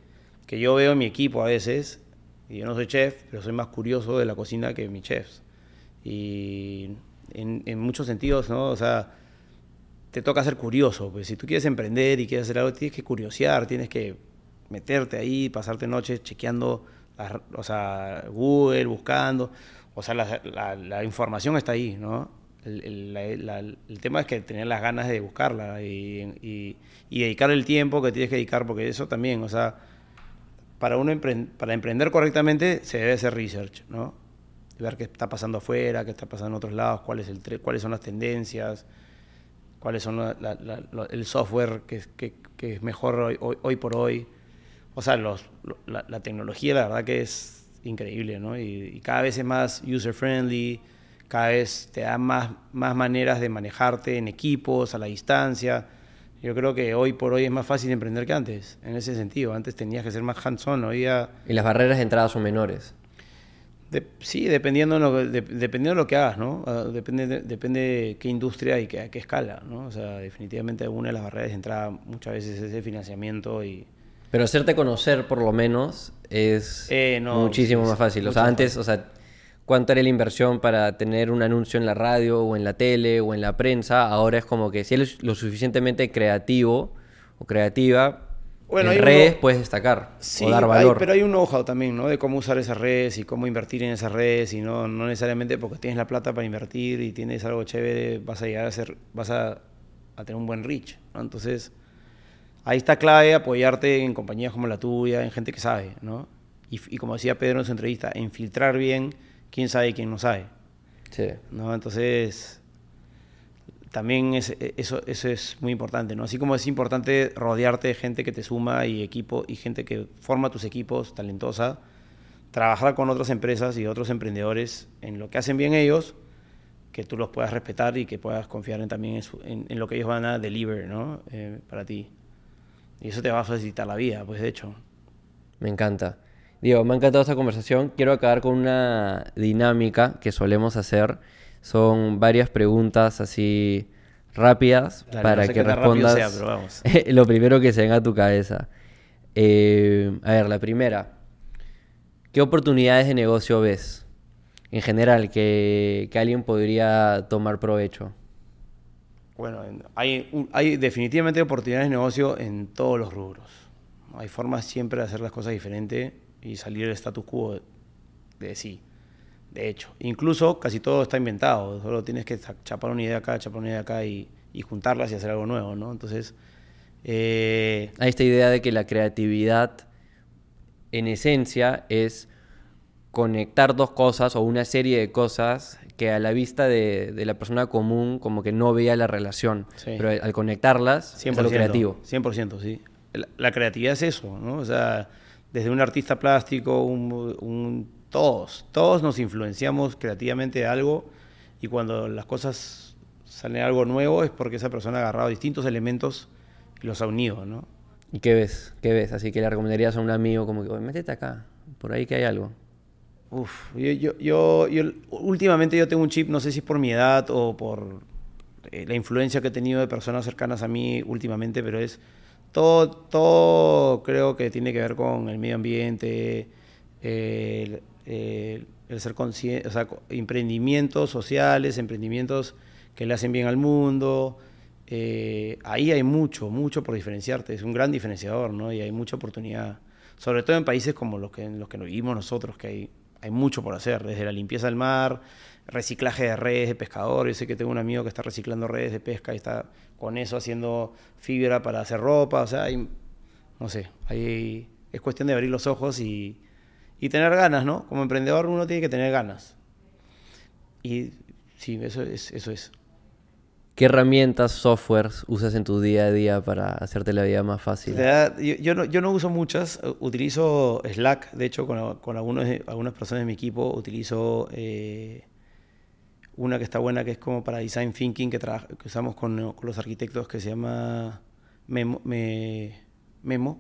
que yo veo en mi equipo a veces, y yo no soy chef, pero soy más curioso de la cocina que mi chefs. Y en, muchos sentidos, ¿no? O sea, te toca ser curioso, pues si tú quieres emprender y quieres hacer algo, tienes que curiosear, tienes que meterte ahí, pasarte noches chequeando, o sea, Google, buscando, o sea, la, información está ahí, ¿no? El, tema es que tener las ganas de buscarla y, dedicar el tiempo que tienes que dedicar, porque eso también, o sea, para, uno para emprender correctamente se debe hacer research, ¿no? Ver qué está pasando afuera, qué está pasando en otros lados, cuál el cuáles son las tendencias, cuáles son el software que, que, es mejor hoy, hoy, por hoy. O sea, los, la, tecnología la verdad que es increíble, ¿no? Y, cada vez es más user-friendly, cada vez te da más, más maneras de manejarte en equipos, a la distancia. Yo creo que hoy por hoy es más fácil emprender que antes, en ese sentido. Antes tenías que ser más hands-on, hoy Y las barreras de entrada son menores sí, dependiendo de, lo, de- dependiendo de lo que hagas, ¿no? Ah, depende, de, depende qué industria y qué, a qué escala, ¿no? O sea, definitivamente una de las barreras de entrada muchas veces es el financiamiento y... Pero hacerte conocer, por lo menos, es Eh, no, muchísimo más fácil. O sea, antes, o sea, ¿cuánto era la inversión para tener un anuncio en la radio o en la tele o en la prensa? Ahora es como que si eres lo suficientemente creativo o creativa, Bueno, uno- redes puedes destacar Sí, o dar hay- valor. pero hay un know-how también, ¿no? De cómo usar esas redes y cómo invertir en esas redes y no, no necesariamente porque tienes la plata para invertir y tienes algo chévere vas a llegar a ser, vas a, a tener un buen reach, ¿no? Entonces, ahí está clave apoyarte en compañías como la tuya, en gente que sabe, ¿no? Y, y como decía Pedro en su entrevista, en filtrar bien quién sabe y quién no sabe, Sí. ¿no? Entonces, también es, eso, eso es muy importante, ¿no? Así como es importante rodearte de gente que te suma y equipo y gente que forma tus equipos talentosa, trabajar con otras empresas y otros emprendedores en lo que hacen bien ellos, que tú los puedas respetar y que puedas confiar en, también en, su- en- en lo que ellos van a deliver, ¿no? Eh, para ti. Y eso te va a facilitar la vida, pues de hecho. Me encanta. Diego, me ha encantado esta conversación. Quiero acabar con una dinámica que solemos hacer. Son varias preguntas así rápidas Dale, para no sé que respondas sea, pero vamos. lo primero que se venga a tu cabeza. Eh, a ver, la primera. ¿Qué oportunidades de negocio ves? En general, que, que alguien podría tomar provecho. Bueno, en- hay, hay definitivamente oportunidades de negocio en todos los rubros. Hay formas siempre de hacer las cosas diferentes y salir del status quo de, de sí. De hecho, incluso casi todo está inventado. Solo tienes que chapar una idea acá, chapar una idea acá y, y juntarlas y hacer algo nuevo, ¿no? Entonces, eh, Hay esta idea de que la creatividad, en esencia, es conectar dos cosas o una serie de cosas que a la vista de, de la persona común como que no veía la relación. Sí. Pero al conectarlas es 100%, algo creativo. 100%, sí. La, la creatividad es eso, ¿no? O sea, desde un artista plástico, un, un- todos, todos nos influenciamos creativamente de algo y cuando las cosas salen algo nuevo es porque esa persona ha agarrado distintos elementos y los ha unido, ¿no? ¿Y qué ves? ¿Qué ves? Así que le recomendarías a un amigo como que, "Oye, métete acá, por ahí que hay algo. Uf, yo, yo, yo, yo- últimamente yo tengo un chip, no sé si es por mi edad o por eh, la influencia que he tenido de personas cercanas a mí últimamente, pero es todo, todo creo que tiene que ver con el medio ambiente, el- el ser consciente, o sea, emprendimientos sociales, emprendimientos que le hacen bien al mundo. eh, ahí hay mucho, mucho por diferenciarte, es un gran diferenciador, ¿no? Y hay mucha oportunidad, sobre todo en países como los que, en los que vivimos nosotros, que hay, hay mucho por hacer, desde la limpieza del mar, reciclaje de redes de pescadores. Yo sé que tengo un amigo que está reciclando redes de pesca y está con eso haciendo fibra para hacer ropa. O sea, hay, no sé, hay, es cuestión de abrir los ojos y, y tener ganas, ¿no? Como emprendedor uno tiene que tener ganas. Y sí, eso es. Eso es. ¿Qué herramientas, softwares usas en tu día a día para hacerte la vida más fácil? Yo, yo no, yo no uso muchas, utilizo Slack, de hecho con, con algunos, algunas personas de mi equipo utilizo eh, una que está buena que es como para design thinking que, que usamos con, con los arquitectos que se llama Memo, Me- Memo,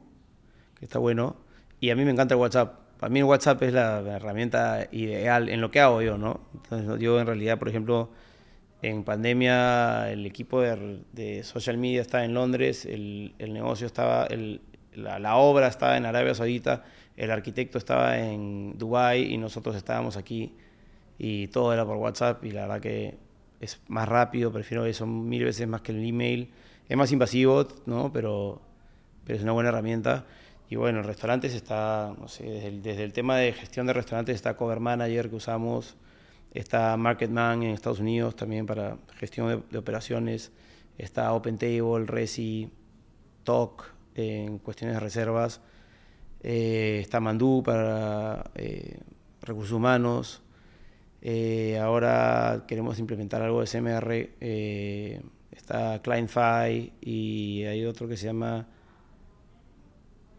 que está bueno. Y a mí me encanta el WhatsApp. Para mí WhatsApp es la, herramienta ideal en lo que hago yo, ¿no? Entonces yo en realidad, por ejemplo, en pandemia el equipo de, social media estaba en Londres, el, negocio estaba, la, obra estaba en Arabia Saudita, el arquitecto estaba en Dubai y nosotros estábamos aquí y todo era por WhatsApp y la verdad que es más rápido, prefiero eso mil veces más que el email. Es más invasivo, ¿no? Pero es una buena herramienta. Y bueno, en restaurantes está, no sé, desde el, el tema de gestión de restaurantes está Cover Manager que usamos, está Marketman en Estados Unidos también para gestión de, operaciones, está OpenTable, Resi, Talk en cuestiones de reservas, eh, está Mandú para eh, recursos humanos, eh, ahora queremos implementar algo de CMR, está ClientFi y hay otro que se llama,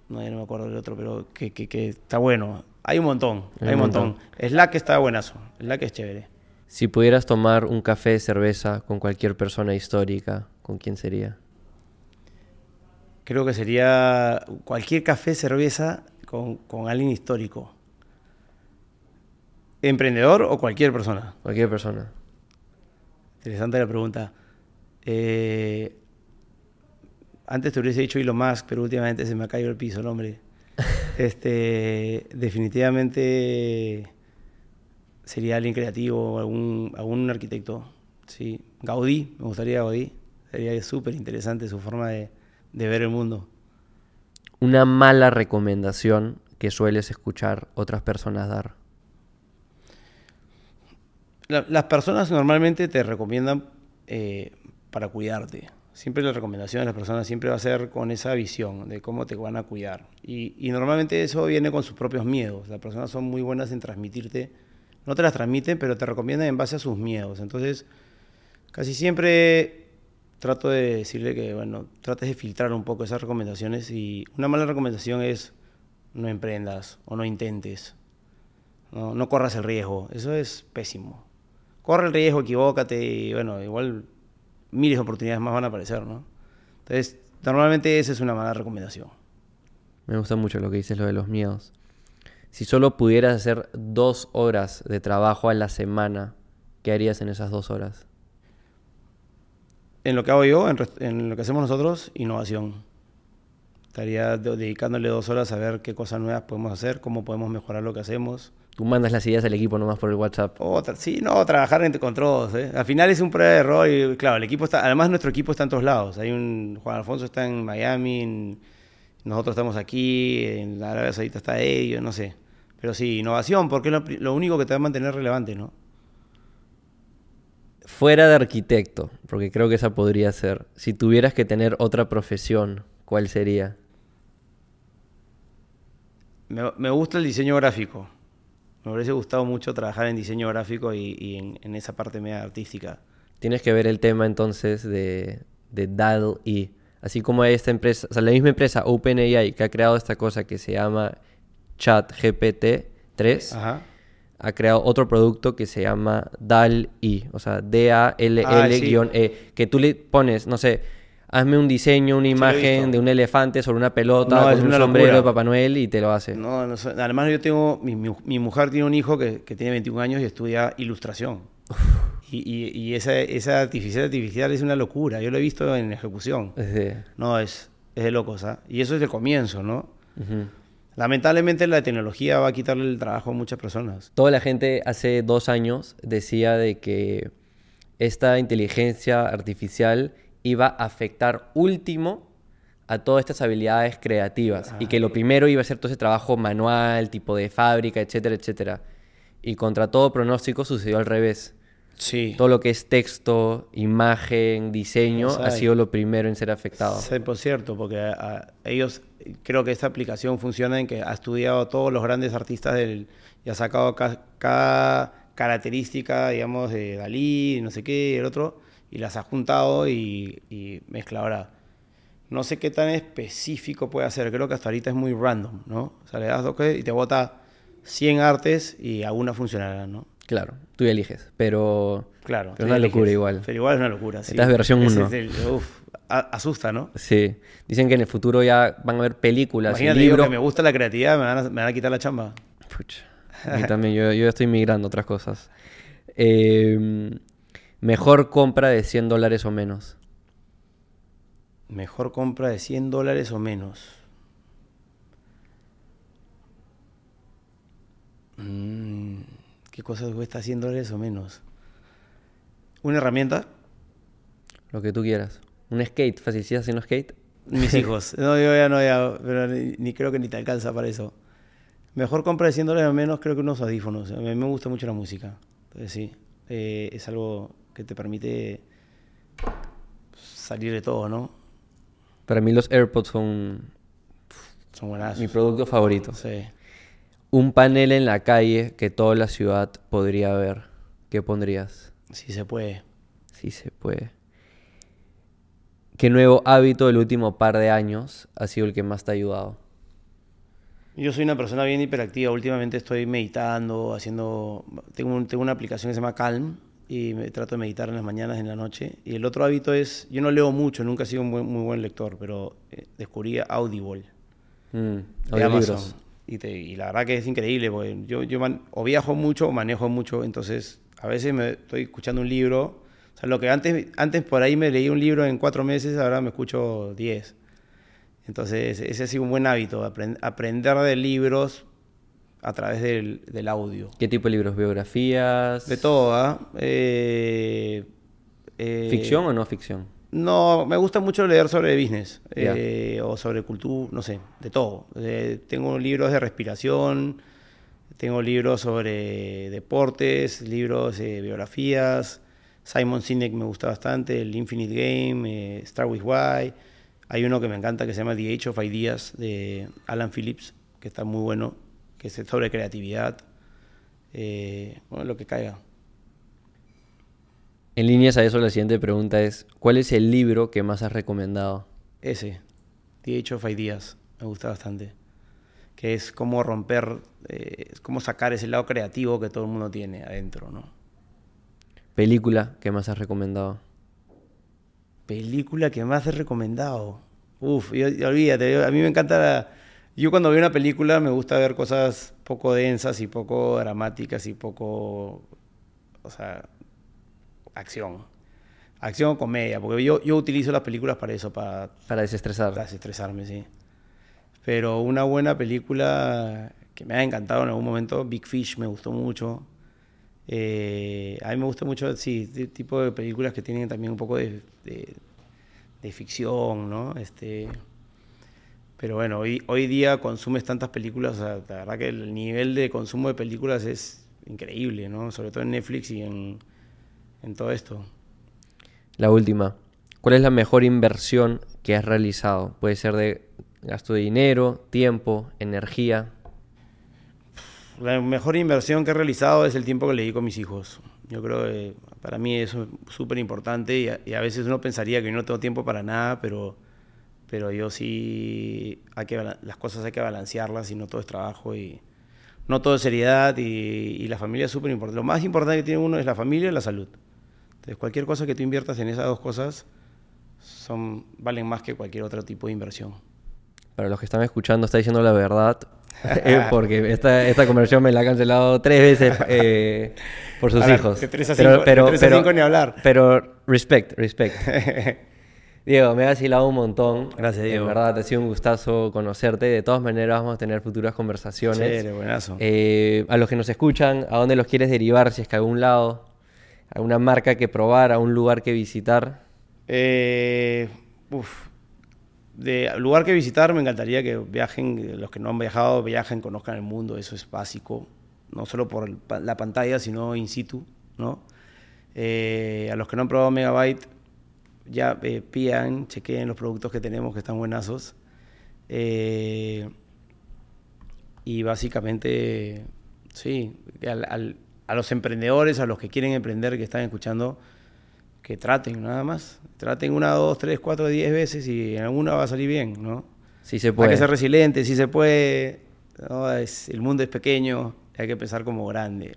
no, no me acuerdo del otro, pero que, que, que está bueno. Hay un montón, hay, un montón. Slack está buenazo, Slack es chévere. Si pudieras tomar un café, cerveza con cualquier persona histórica, ¿con quién sería? Creo que sería cualquier café, cerveza con, con alguien histórico. ¿Emprendedor o cualquier persona? Cualquier persona. Interesante la pregunta. Eh, antes te hubiese dicho Elon Musk, pero últimamente se me ha caído el piso el hombre. este, definitivamente sería alguien creativo, algún, algún arquitecto. Sí. Gaudí, me gustaría Gaudí. Sería súper interesante su forma de, de ver el mundo. Una mala recomendación que sueles escuchar otras personas dar. La- las personas normalmente te recomiendan eh, para cuidarte. Siempre la recomendación de las personas siempre va a ser con esa visión de cómo te van a cuidar. Y, normalmente eso viene con sus propios miedos. Las personas son muy buenas en transmitirte, no te las transmiten, pero te recomiendan en base a sus miedos. Entonces, casi siempre trato de decirle que, bueno, trates de filtrar un poco esas recomendaciones y una mala recomendación es no emprendas o no intentes. No, no corras el riesgo. Eso es pésimo. Corre el riesgo, equivócate y bueno, igual miles de oportunidades más van a aparecer, ¿no? Entonces, normalmente esa es una mala recomendación. Me gusta mucho lo que dices, lo de los miedos. Si solo pudieras hacer dos horas de trabajo a la semana, ¿qué harías en esas dos horas? En lo que hago yo, en, en lo que hacemos nosotros, innovación. Estaría de- dedicándole dos horas a ver qué cosas nuevas podemos hacer, cómo podemos mejorar lo que hacemos. Tú mandas las ideas al equipo nomás por el WhatsApp. Sí, no, trabajar entre, con todos. ¿eh? Al final es un prueba de error y claro, el equipo está, además nuestro equipo está en todos lados. Hay un, Juan Alfonso está en Miami, en- nosotros estamos aquí, en la Arabia Saudita está ellos, no sé. Pero sí, innovación, porque es lo, único que te va a mantener relevante, ¿no? Fuera de arquitecto, porque creo que esa podría ser. Si tuvieras que tener otra profesión, ¿cuál sería? Me, me gusta el diseño gráfico. Me hubiese gustado mucho trabajar en diseño gráfico y, y en, en esa parte media artística. Tienes que ver el tema entonces de, de DAL-E. Así como hay esta empresa, o sea, la misma empresa OpenAI que ha creado esta cosa que se llama ChatGPT 3, Ajá. ha creado otro producto que se llama DAL-E, o sea, Ah, D-A-L-L-E, que tú le pones, no sé, hazme un diseño, una imagen de un elefante sobre una pelota No, con un sombrero locura. de Papá Noel y te lo hace. No, no. Además, yo tengo. Mi, mi- mi mujer tiene un hijo que, que tiene 21 años y estudia ilustración. Y, y- y esa, esa artificial artificial es una locura. Yo lo he visto en ejecución. No, es, es de locos, ¿ah? Y eso es el comienzo, ¿no? Lamentablemente, la tecnología va a quitarle el trabajo a muchas personas. Toda la gente hace dos años decía de que esta inteligencia artificial iba a afectar último a todas estas habilidades creativas y que lo primero iba a ser todo ese trabajo manual, tipo de fábrica, etcétera, etcétera. Y contra todo pronóstico sucedió al revés. Sí. Todo lo que es texto, imagen, diseño ha sido lo primero en ser afectado. Sí, por cierto, porque a- a ellos, creo que esta aplicación funciona en que ha estudiado a todos los grandes artistas del, y ha sacado ca- cada característica, digamos, de Dalí, no sé qué, el otro, y las ha juntado y, y mezcla ahora. No sé qué tan específico puede hacer, creo que hasta ahorita es muy random, ¿no? O sea, le das dos y te bota 100 artes y alguna funcionará, ¿no? Claro, tú eliges, pero... Claro. Pero una eliges. locura igual. Pero igual es una locura, sí. Esta es versión Ese uno. es el- uf, a- asusta, ¿no? Sí, dicen que en el futuro ya van a haber películas y Imagínate, digo libros que me gusta la creatividad, me van a, me van a quitar la chamba. Pucha, a mí también, yo, yo estoy migrando a otras cosas. Eh, mejor compra de 100 dólares o menos. Mejor compra de 100 dólares o menos. Mm, ¿Qué cosas cuesta 100 dólares o menos? ¿Una herramienta? Lo que tú quieras. Un skate, ¿sí haciendo skate? Mis hijos. No, yo ya no, ya, pero ni, ni creo que ni te alcanza para eso. Mejor compra de 100 dólares o menos, creo que unos audífonos. A mí me gusta mucho la música. Entonces sí, eh, es algo que te permite salir de todo, ¿no? Para mí los AirPods son Son buenas. mi producto favorito. Sí. Un panel en la calle que toda la ciudad podría ver. ¿Qué pondrías? Sí se puede. Sí se puede. ¿Qué nuevo hábito del último par de años ha sido el que más te ha ayudado? Yo soy una persona bien hiperactiva. Últimamente estoy meditando, haciendo... Tengo, un- tengo una aplicación que se llama Calm y me trato de meditar en las mañanas y en la noche. Y el otro hábito es... Yo no leo mucho, nunca he sido un buen- muy buen lector, pero eh, descubrí Audible Mm, de. Amazon. y, la verdad que es increíble, porque yo, yo o viajo mucho o manejo mucho, entonces a veces me estoy escuchando un libro, o sea, lo que antes, antes por ahí me leí un libro en cuatro meses, ahora me escucho diez. Entonces ese ha sido un buen hábito, aprender de libros a través del, del, audio. ¿Qué tipo de libros? ¿Biografías? De todo, ¿ah? eh, eh, ¿Ficción o no ficción? No, me gusta mucho leer sobre business eh, o sobre cultura, no sé, de todo. Eh, tengo libros de respiración, tengo libros sobre deportes, libros de biografías. Simon Sinek me gusta bastante, el Infinite Game, eh, Star With Why. Hay uno que me encanta que se llama The Age of Ideas de Alan Phillips, que está muy bueno, que es sobre creatividad. bueno, lo que caiga. En líneas a eso, la siguiente pregunta es, ¿cuál es el libro que más has recomendado? Ese, The Age of Ideas, me gusta bastante. Que es cómo romper, eh, cómo sacar ese lado creativo que todo el mundo tiene adentro, ¿no? ¿Película que más has recomendado? Película que más he recomendado. Uf, olvídate, a mí me encanta... yo cuando veo una película me gusta ver cosas poco densas y poco dramáticas y poco... O sea, acción. Acción o comedia, porque yo, yo utilizo las películas para eso, para... Para desestresar. Para desestresarme, sí. Pero una buena película que me ha encantado en algún momento, Big Fish me gustó mucho. Eh, a mí me gusta mucho, sí, este tipo de películas que tienen también un poco de, de, ficción, ¿no? Este, pero bueno, hoy, hoy día consumes tantas películas, la verdad que el nivel de consumo de películas es increíble, ¿no? Sobre todo en Netflix y en, en todo esto. La última. ¿Cuál es la mejor inversión que has realizado? Puede ser de gasto de dinero, tiempo, energía. La mejor inversión que he realizado es el tiempo que le di con mis hijos. Yo creo que para mí es súper importante y, a, veces uno pensaría que no tengo tiempo para nada, pero, pero yo sí, hay que, las cosas hay que balancearlas y no todo es trabajo y no todo es seriedad y, y la familia es súper importante. Lo más importante que tiene uno es la familia y la salud. Entonces, cualquier cosa que tú inviertas en esas dos cosas son, valen más que cualquier otro tipo de inversión. Para los que están escuchando, está diciendo la verdad, eh, porque esta, esta conversión me la ha cancelado tres veces eh, por sus hijos. De tres a cinco, pero, pero, ni hablar. Pero respect, respect. Diego, me ha vacilado un montón. Gracias, Diego. En verdad, te ha sido un gustazo conocerte. De todas maneras, vamos a tener futuras conversaciones. Sí, buenazo. Eh, a los que nos escuchan, ¿a dónde los quieres derivar? Si es que a algún lado alguna marca que probar, a un lugar que visitar? Eh, de lugar que visitar me encantaría que viajen, los que no han viajado, viajen, conozcan el mundo, eso es básico, no solo por la pantalla, sino in situ, ¿no? Eh, a los que no han probado Megabyte, ya eh, pidan, chequeen los productos que tenemos que están buenazos. Eh, y básicamente, sí, al, a los emprendedores, a los que quieren emprender, que están escuchando, que traten nada más. Traten una, dos, tres, cuatro, diez veces y en alguna va a salir bien, ¿no? Sí se puede. Hay que ser resiliente, sí se puede. el mundo es pequeño, hay que empezar como grande.